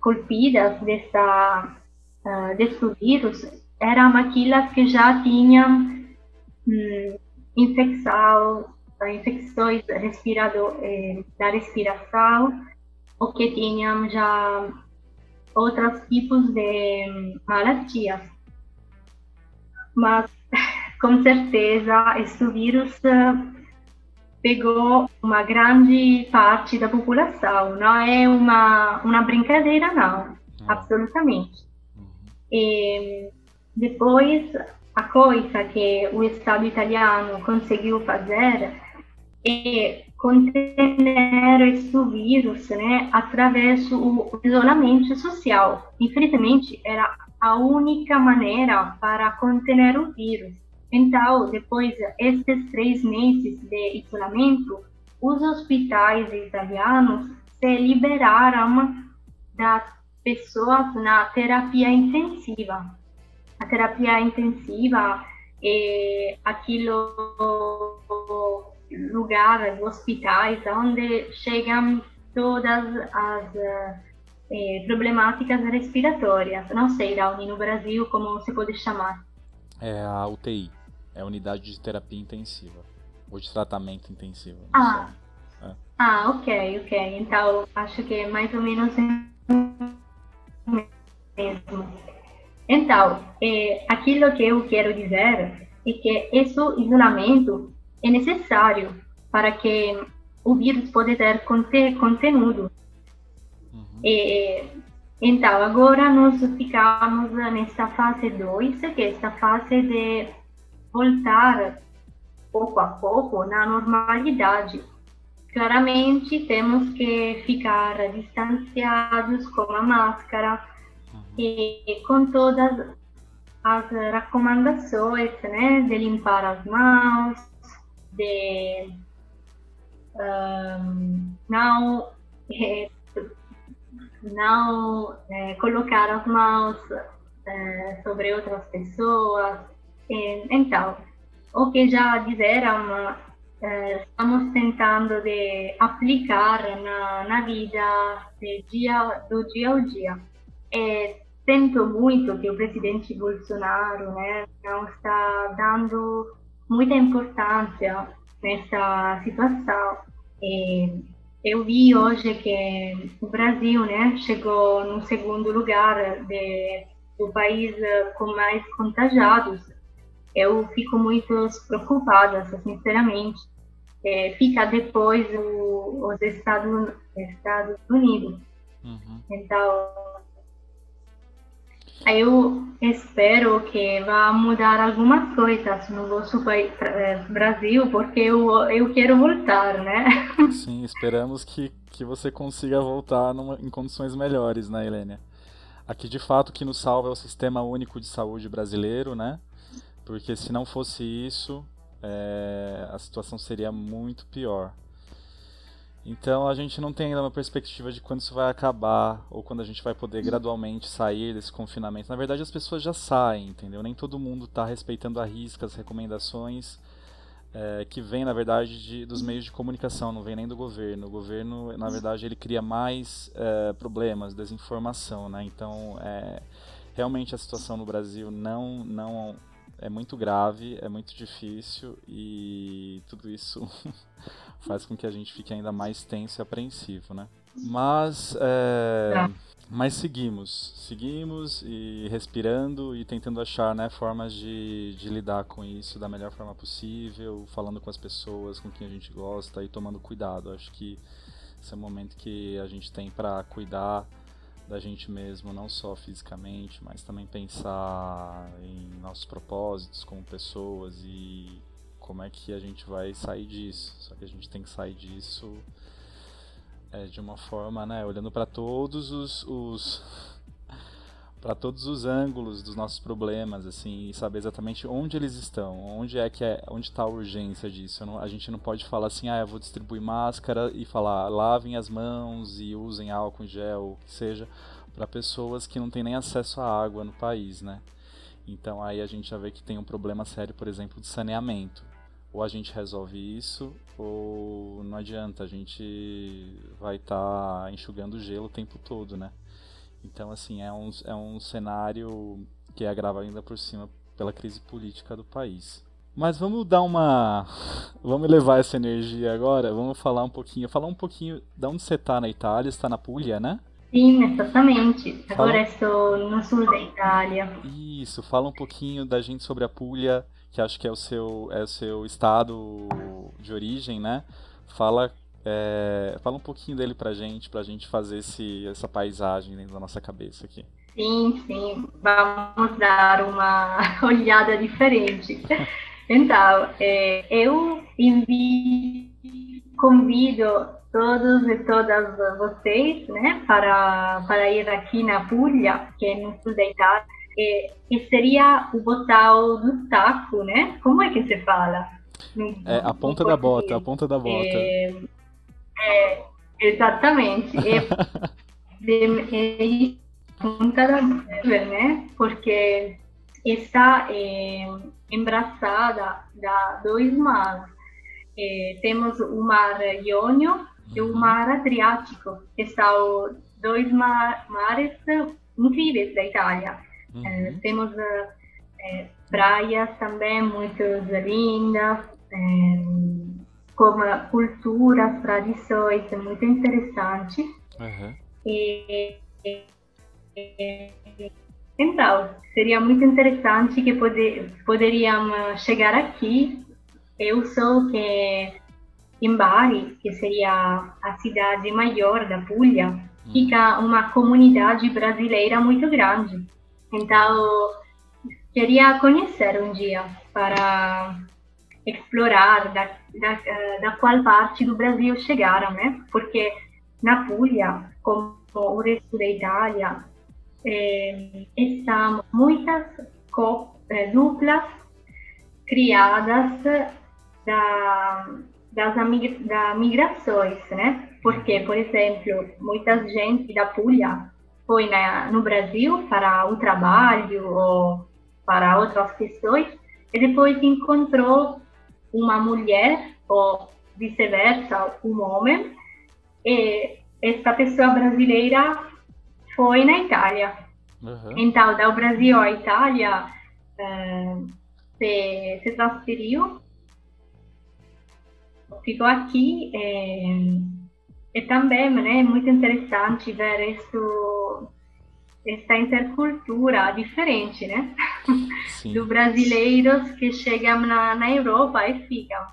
colpidas dessa, uh, desse vírus eram aquelas que já tinham hum, infecção, infecções respirado, eh, da respiração, ou que tinham já outros tipos de maladias. Mas, com certeza, esse vírus pegou uma grande parte da população. Não é uma, uma brincadeira, não. Absolutamente. Uhum. E depois, a coisa que o Estado italiano conseguiu fazer é conter esse vírus né, através do isolamento social. Infelizmente, era a única maneira para conter o vírus. Então, depois desses três meses de isolamento, os hospitais italianos se liberaram das pessoas na terapia intensiva. A terapia intensiva é aquilo lugares, hospitais, onde chegam todas as eh, problemáticas respiratórias. Não sei, Raoni, no Brasil, como se pode chamar? É a UTI, é a unidade de terapia intensiva, ou de tratamento intensivo. Ah, é. ah, ok, ok. Então, acho que é mais ou menos mesmo. Então, é, aquilo que eu quero dizer é que esse isolamento é necessário para que o vírus possa ter conteúdo. Uhum. E, então, agora nós ficamos nessa fase 2, que é essa fase de voltar pouco a pouco na normalidade. Claramente, temos que ficar distanciados com a máscara uhum. e com todas as recomendações né, de limpar as mãos, de um, não, é, não é, colocar as mãos é, sobre outras pessoas. Então, o que já disseram, estamos tentando de aplicar na, na vida dia, do dia ao dia. E sinto muito que o presidente Bolsonaro né, não está dando muita importância nessa situação. E eu vi hoje que o Brasil né, chegou no segundo lugar de, do país com mais contagiados. Eu fico muito preocupada, sinceramente. É, fica depois o, os Estados, Estados Unidos. Uhum. Então, eu espero que vá mudar algumas coisas no nosso país, eh, Brasil, porque eu, eu quero voltar, né? Sim, esperamos que, que você consiga voltar numa, em condições melhores, né, Helênia? Aqui, de fato, que nos salva é o Sistema Único de Saúde brasileiro, né? Porque se não fosse isso, é, a situação seria muito pior. Então a gente não tem ainda uma perspectiva de quando isso vai acabar ou quando a gente vai poder gradualmente sair desse confinamento. Na verdade, as pessoas já saem, entendeu? Nem todo mundo está respeitando a risca, as recomendações é, que vêm, na verdade, de, dos meios de comunicação, não vem nem do governo. O governo, na verdade, ele cria mais é, problemas, desinformação, né? Então, é, realmente a situação no Brasil não, não é muito grave, é muito difícil e tudo isso faz com que a gente fique ainda mais tenso e apreensivo, né? Mas, é, mas seguimos, seguimos e respirando e tentando achar né, formas de, de lidar com isso da melhor forma possível, falando com as pessoas com quem a gente gosta e tomando cuidado. Acho que esse é o momento que a gente tem para cuidar da gente mesmo, não só fisicamente, mas também pensar em nossos propósitos como pessoas e como é que a gente vai sair disso. Só que a gente tem que sair disso é, de uma forma, né, olhando para todos os, os para todos os ângulos dos nossos problemas, assim, e saber exatamente onde eles estão, onde é que é, onde está a urgência disso. Não, a gente não pode falar assim, ah, eu vou distribuir máscara e falar lavem as mãos e usem álcool em gel, o que seja, para pessoas que não têm nem acesso à água no país, né? Então aí a gente já vê que tem um problema sério, por exemplo, de saneamento. Ou a gente resolve isso, ou não adianta, a gente vai estar tá enxugando gelo o tempo todo, né? Então, assim, é um, é um cenário que agrava ainda por cima pela crise política do país. Mas vamos dar uma. Vamos levar essa energia agora. Vamos falar um pouquinho. Falar um pouquinho de onde você está na Itália. Você está na Puglia, né? Sim, exatamente. Agora fala... estou no sul da Itália. Isso. Fala um pouquinho da gente sobre a Puglia, que acho que é o seu, é o seu estado de origem, né? Fala, é... fala um pouquinho dele pra gente, pra gente fazer esse, essa paisagem dentro da nossa cabeça aqui. Sim, sim. Vamos dar uma olhada diferente. Então, é, eu convido todos e todas vocês, né, para, para ir aqui na Puglia, que é no sul da Itália, e, e seria o botal do taco, né? Como é que se fala? é a ponta da bota, a ponta da bota. É, é exatamente. É, é, ponta da né? Porque está é, embraçada da dois mares. É, temos o mar Iônio e o mar Adriático, que são dois mar, mares incríveis da Itália. Uhum. É, temos é, praias também muito lindas, é, com culturas, tradições, é muito interessante. Uhum. E, e, então, seria muito interessante que poder, poderíamos chegar aqui. Eu sou que em Bari, que seria a cidade maior da Puglia, hum. fica uma comunidade brasileira muito grande. Então, queria conhecer um dia para explorar da, da, da qual parte do Brasil chegaram, né? Porque na Puglia, como o resto da Itália, eh, estão muitas eh, duplas criadas da, das da migrações, né? Porque, por exemplo, muita gente da Puglia foi na, no Brasil para o trabalho ou para outras questões e depois encontrou uma mulher ou vice-versa, um homem, e esta pessoa brasileira foi na Itália. Uhum. Então, do Brasil à Itália, uh, se, se transferiu, ficou aqui e, e também né, é muito interessante ver isso, essa intercultura diferente, né? Sim. Do brasileiros que chegam na, na Europa e ficam.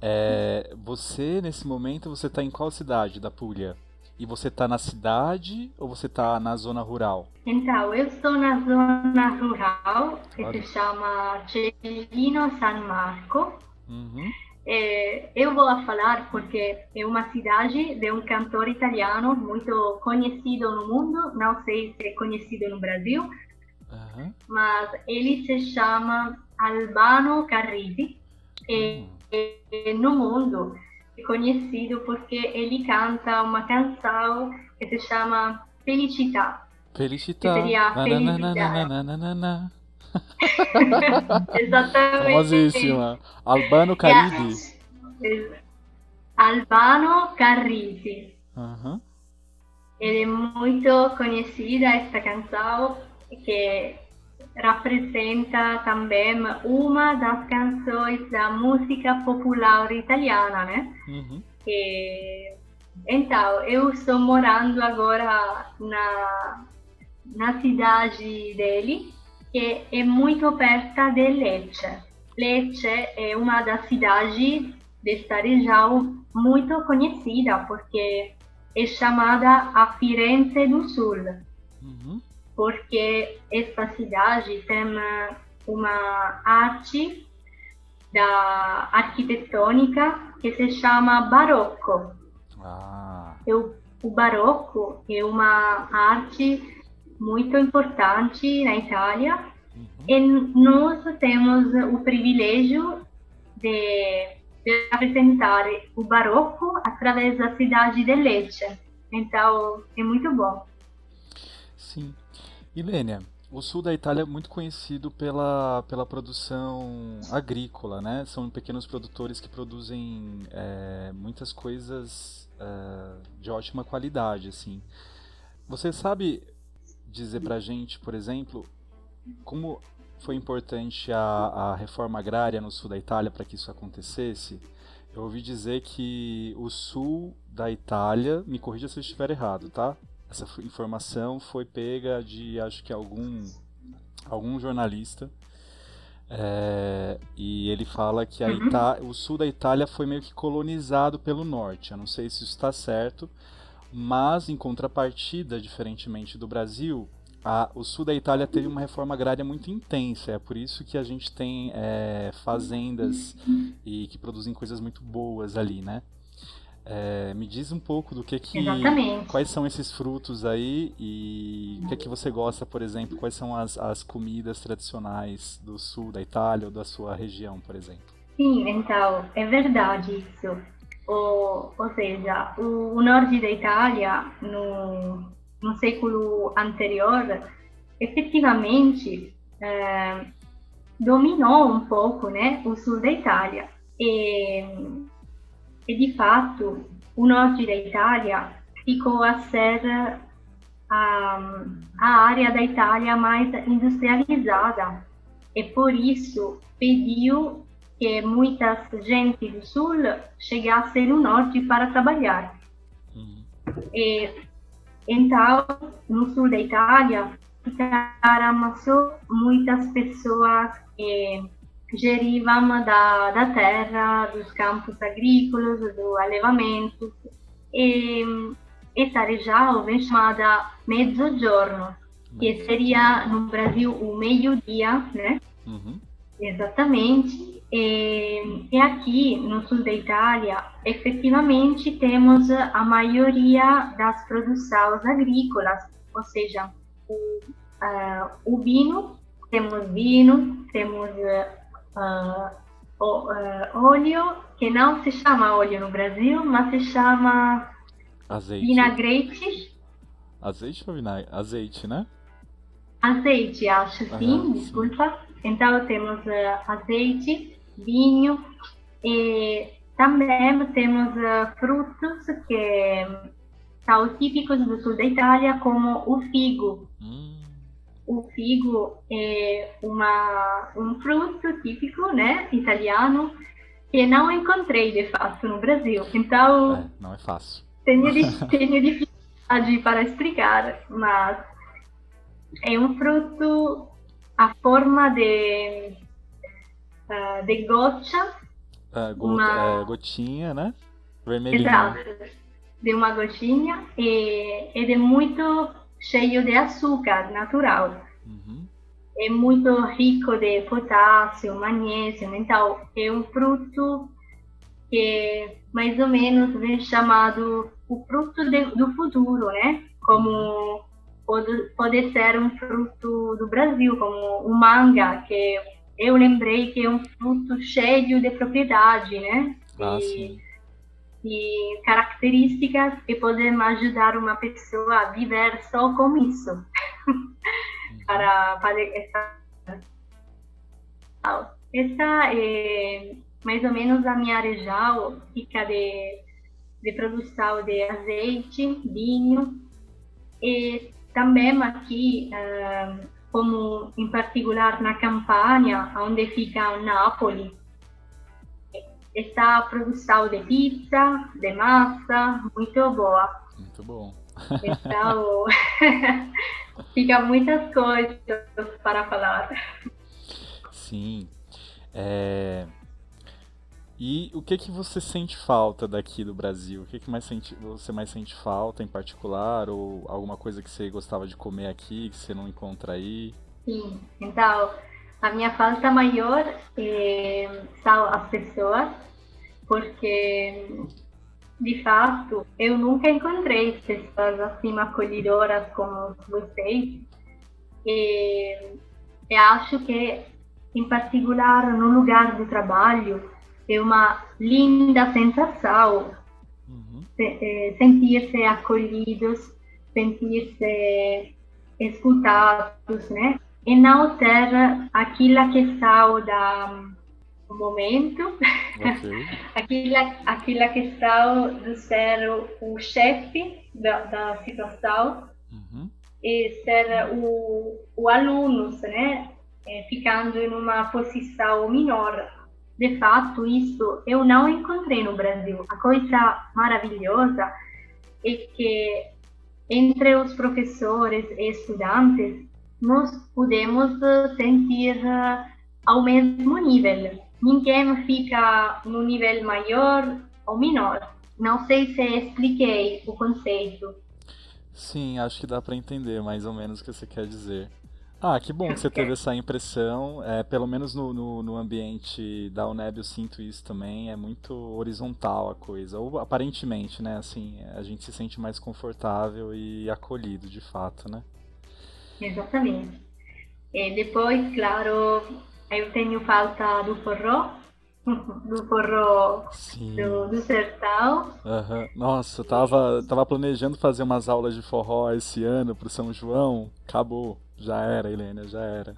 É, você, nesse momento, você está em qual cidade da Puglia? E você está na cidade ou você está na zona rural? Então, eu estou na zona rural, que se chama Celino San Marco. Uhum. É, eu vou falar porque é uma cidade de um cantor italiano muito conhecido no mundo, não sei se é conhecido no Brasil, uhum. mas ele se chama Albano Carrisi. E, uhum. no mundo conhecido porque ele canta uma canção que se chama Felicità. Felicità. Seria Felicità. Exatamente. Famosíssima. Albano Caridi. Albano Carrisi. Uhum. Ele é muito conhecida esta canção que representa também uma das canções da música popular italiana, né? Uhum. E, então, eu estou morando agora na, na cidade dele, que é muito perto de Lecce. Lecce é uma das cidades desta região muito conhecida, porque é chamada a Firenze do Sul. Uhum porque esta cidade tem uma arte da arquitetônica que se chama barroco. Ah. Eu, o barroco é uma arte muito importante na Itália uhum. e nós temos o privilégio de, de apresentar o barroco através da cidade de Lecce. Então, é muito bom. Sim. E o sul da Itália é muito conhecido pela, pela produção agrícola, né? São pequenos produtores que produzem é, muitas coisas é, de ótima qualidade, assim. Você sabe dizer pra gente, por exemplo, como foi importante a, a reforma agrária no sul da Itália para que isso acontecesse? Eu ouvi dizer que o sul da Itália, me corrija se eu estiver errado, tá? Essa informação foi pega de, acho que algum, algum jornalista. É, e ele fala que uhum. Ita o sul da Itália foi meio que colonizado pelo norte. Eu não sei se isso está certo, mas em contrapartida, diferentemente do Brasil, a, o sul da Itália teve uma reforma agrária muito intensa. É por isso que a gente tem é, fazendas e que produzem coisas muito boas ali, né? É, me diz um pouco do que que Exatamente. quais são esses frutos aí e o que é que você gosta, por exemplo, quais são as, as comidas tradicionais do sul da Itália ou da sua região, por exemplo? Sim, então é verdade isso. O, ou seja, o, o norte da Itália no, no século anterior efetivamente é, dominou um pouco, né, o sul da Itália e e di fatto o norte da Itália ficou a ser a, a área da Itália mais industrializada e por isso pediu que muitas gente do sul chegassem no norte para trabalhar. Uhum. E, então, no sul da Itália, ficaram só muitas pessoas que gerivam da, da terra, dos campos agrícolas, do alevamento. E essa região vem chamada Mezzogiorno, que seria no Brasil o meio-dia, né? Uhum. Exatamente. E, e, aqui no sul da Itália, efetivamente, temos a maioria das produções agrícolas, ou seja, o, uh, o vinho, temos vinho, temos uh, uh, óleo que não se chama óleo no Brasil, mas se chama azeite. vinagrete. Azeite ou vinagre? Azeite, né? Azeite, acho sim, desculpa. Então temos uh, azeite, vinho e também temos uh, frutos que são típicos do sul da Itália, como o figo. Hum o figo é uma, um fruto típico, né, italiano, que não encontrei de fato no Brasil. Então, é, não é fácil. Tenho, tenho dificuldade para explicar, mas é um fruto a forma de uh, de gotcha, é, go uma... é, gotinha, né? Vermelhinha. Exato, de uma gotinha e é de muito cheio de açúcar natural. Uhum. É muito rico de potássio, magnésio, então é um fruto que mais ou menos é chamado o fruto de, do futuro, né? Como pode, pode ser um fruto do Brasil, como o manga, que eu lembrei que é um fruto cheio de propriedade, né? Ah, e, sim e características que podem ajudar uma pessoa a viver só com isso. Uhum. para fazer essa. Essa é mais ou menos a minha região, fica de, de produção de azeite, vinho, e também aqui, como em particular na Campania, onde fica Nápoles, está a produção de pizza, de massa, muito boa. Muito bom. Então, fica muitas coisas para falar. Sim. É... E o que que você sente falta daqui do Brasil? O que que mais sente, você mais sente falta em particular? Ou alguma coisa que você gostava de comer aqui que você não encontra aí? Sim, então a minha falta maior é, são as pessoas, porque de fato eu nunca encontrei pessoas assim acolhedoras como vocês. E, acho que, em particular, no lugar de trabalho, é uma linda sensação uhum. eh, sentir-se acolhidos, sentir-se escutados, né? E não ter aquela questão da o momento, okay. aquela, aquela questão de ser o, o chefe da, da situação uhum. e ser o, o aluno, né? É, ficando em uma posição menor. De fato, isso eu não encontrei no Brasil. A coisa maravilhosa é que entre os professores e estudantes nós podemos sentir ao mesmo nível. Ninguém fica no nível maior ou menor. Não sei se expliquei o conceito. Sim, acho que dá para entender mais ou menos o que você quer dizer. Ah, que bom que você teve essa impressão. É, pelo menos no, no, no, ambiente da UNEB eu sinto isso também. É muito horizontal a coisa. Ou aparentemente, né? Assim, a gente se sente mais confortável e acolhido, de fato, né? Exatamente. E depois, claro, eu tenho falta do forró, do forró do, do, sertão. Uhum. Nossa, tava, tava planejando fazer umas aulas de forró esse ano pro São João. Acabou. Já era, Helena, já era.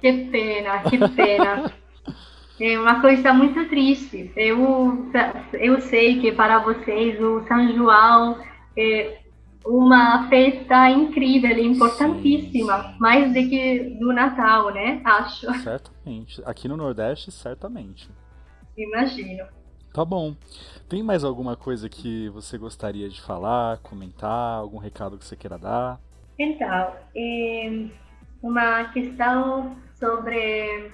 Que pena, que pena. é uma coisa muito triste. Eu, eu sei que para vocês o São João é uma festa incrível, importantíssima, sim, sim. mais do que do Natal, né? Acho. Certamente. Aqui no Nordeste, certamente. Imagino. Tá bom. Tem mais alguma coisa que você gostaria de falar, comentar, algum recado que você queira dar? Então, uma questão sobre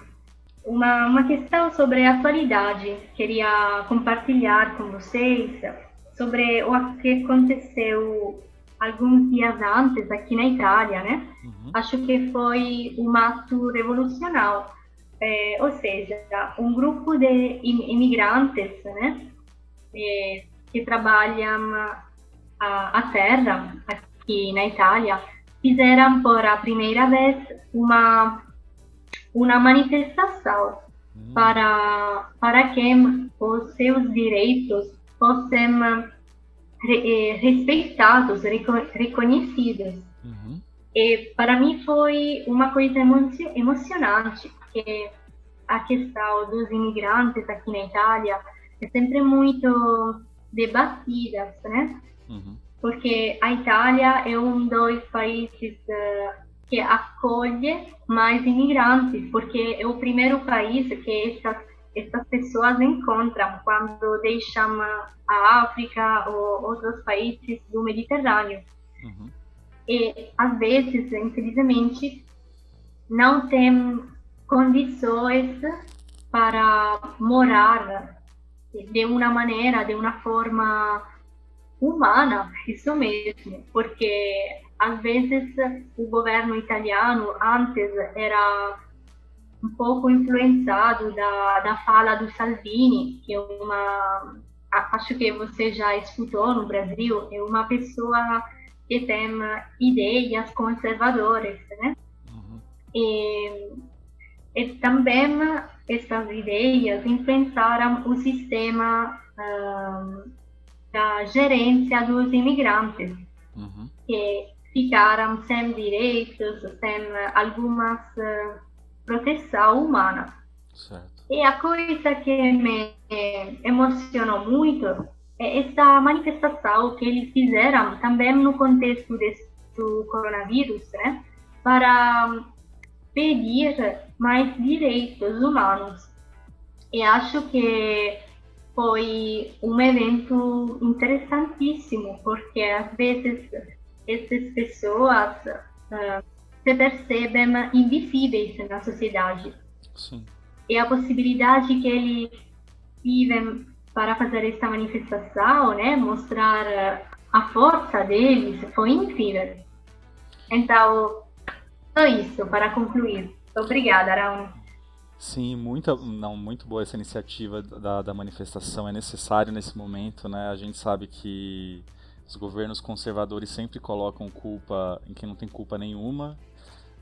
uma, uma questão sobre a atualidade. Queria compartilhar com vocês sobre o que aconteceu alguns dias antes aqui na Itália, né? Uhum. Acho que foi um ato revolucionário é, ou seja, um grupo de imigrantes né, é, que trabalham a, a terra aqui na Itália fizeram por a primeira vez uma uma manifestação hum. para para que os seus direitos fossem é, respeitados, reconhecidos. Uhum. E para mim foi uma coisa emocionante, porque a questão dos imigrantes aqui na Itália é sempre muito debatida, né? Uhum. Porque a Itália é um dos países uh, que acolhe mais imigrantes, porque é o primeiro país que essas, essas pessoas encontram quando deixam a África ou outros países do Mediterrâneo. Uhum. E, às vezes, infelizmente, não tem condições para morar de uma maneira, de uma forma humana, isso mesmo, porque às vezes o governo italiano antes era um pouco influenciado da, da fala do Salvini, que é uma acho que você já escutou no Brasil, é uma pessoa que tem ideias conservadoras, né? Uhum. E e também essas ideias influenciaram o sistema uh, da gerência dos imigrantes, uhum. que ficaram sem direitos, sem algumas uh, proteção humana. Certo. E a coisa que me emocionou muito é essa manifestação que eles fizeram também no contexto do coronavírus, né, para pedir mais direitos humanos. E acho que foi um evento interessantíssimo, porque às vezes essas pessoas uh, se percebem invisíveis na sociedade. Sim. E a possibilidade que eles tivem para fazer esta manifestação, né, mostrar a força deles, foi incrível. Então, só isso, para concluir. Obrigada, Araújo. Sim, muita, não, muito boa essa iniciativa da, da manifestação. É necessário nesse momento, né? A gente sabe que os governos conservadores sempre colocam culpa em quem não tem culpa nenhuma,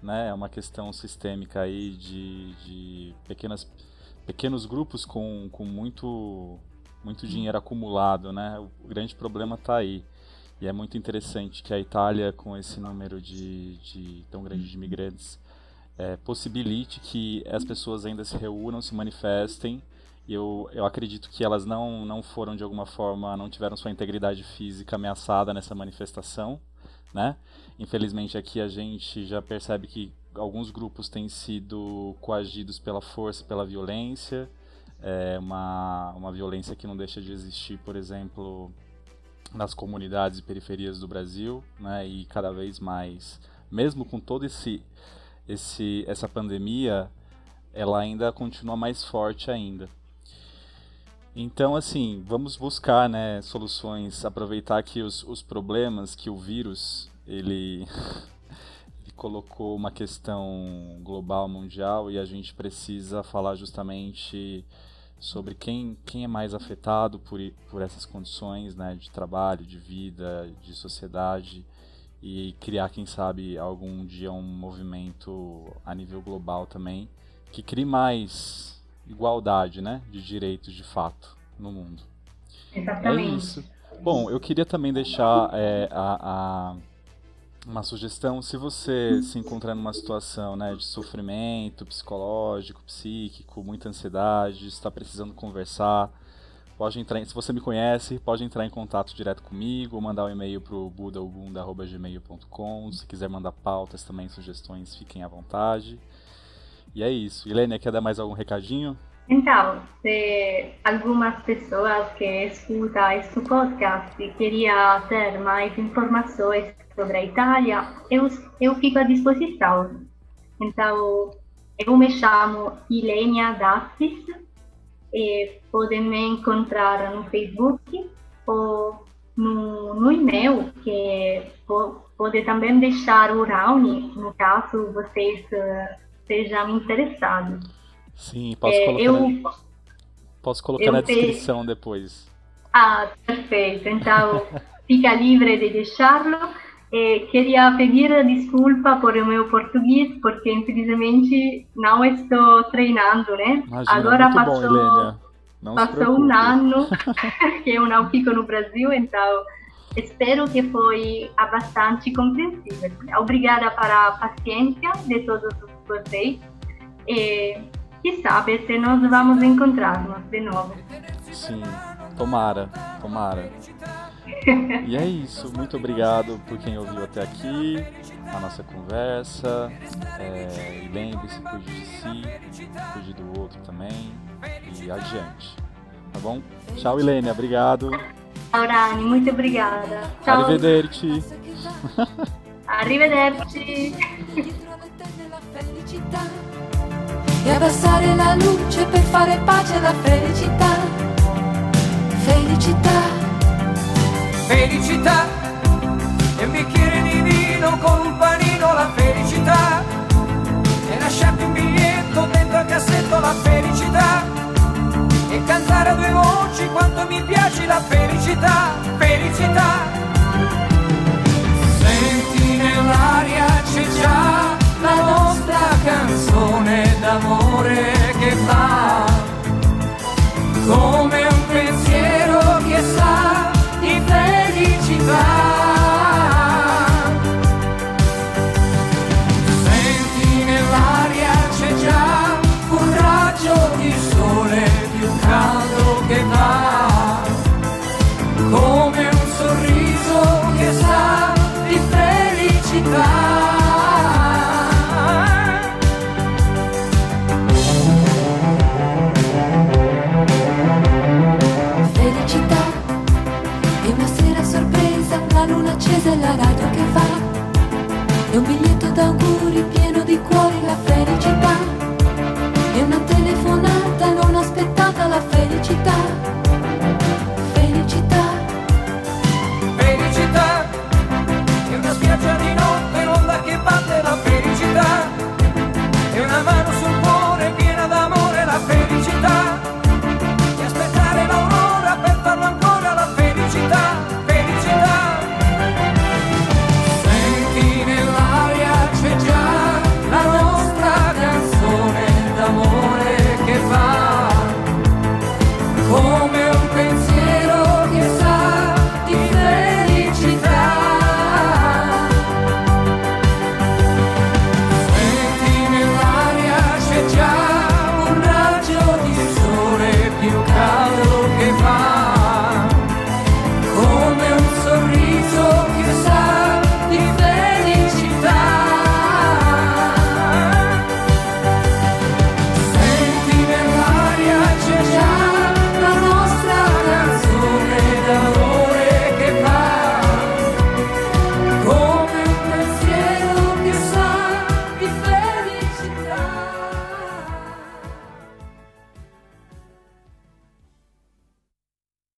né? É uma questão sistêmica aí de, de pequenas, pequenos grupos com, com muito, muito dinheiro acumulado, né? O grande problema está aí. E é muito interessante que a Itália, com esse número de, de tão grande de imigrantes, é, possibilite que as pessoas ainda se reúnam, se manifestem. Eu, eu acredito que elas não, não foram, de alguma forma, não tiveram sua integridade física ameaçada nessa manifestação. Né? Infelizmente, aqui a gente já percebe que alguns grupos têm sido coagidos pela força, pela violência. É uma, uma violência que não deixa de existir, por exemplo, nas comunidades e periferias do Brasil, né? E cada vez mais, mesmo com todo esse esse, essa pandemia, ela ainda continua mais forte ainda. Então, assim, vamos buscar né, soluções, aproveitar que os, os problemas que o vírus ele, ele colocou uma questão global, mundial, e a gente precisa falar justamente sobre quem, quem é mais afetado por, por essas condições né, de trabalho, de vida, de sociedade e criar, quem sabe, algum dia um movimento a nível global também que crie mais igualdade, né, de direitos de fato no mundo. Exatamente. É isso. Bom, eu queria também deixar é, a, a, uma sugestão. Se você se encontrar numa situação né, de sofrimento psicológico, psíquico, muita ansiedade, está precisando conversar, Pode entrar, em, se você me conhece, pode entrar em contato direto comigo, ou mandar um e-mail para o budaubunda.gmail.com. Se quiser mandar pautas também, sugestões, fiquem à vontade. E é isso. Helene, quer dar mais algum recadinho? Então, se algumas pessoas que escutam este podcast queriam ter mais informações sobre a Itália, eu, eu fico à disposição. Então, eu me chamo Ilenia Dassis, e podem me encontrar no Facebook ou no, no e-mail, que pode também deixar o Raoni, no caso vocês uh, sejam interessados. Sim, posso é, colocar, eu, na, posso colocar na descrição depois. Ah, perfeito. Então, fica livre de deixá-lo. E queria pedir desculpa por o meu português, porque infelizmente não estou treinando, né? Imagina, Agora passou, bom, passou um ano que eu não fico no Brasil, então espero que foi bastante compreensível. Obrigada para a paciência de todos vocês e quem sabe se nós vamos encontrar-nos de novo. Sim, tomara, tomara. E é isso. Muito obrigado por quem ouviu até aqui a nossa conversa. É, e lembre-se, cuide de si, cuide do outro também. E adiante. Tá bom? Tchau, Ilênia. Obrigado. Aurani, muito obrigada. Ciao. Arrivederci. Arrivederci. E abbassare la luce per fare pace alla felicità. Felicità. Felicità. E un bicchiere di vino con un panino la felicità. E lasciarti un biglietto dentro al cassetto la felicità. E cantare a due voci quanto mi piace la felicità, felicità.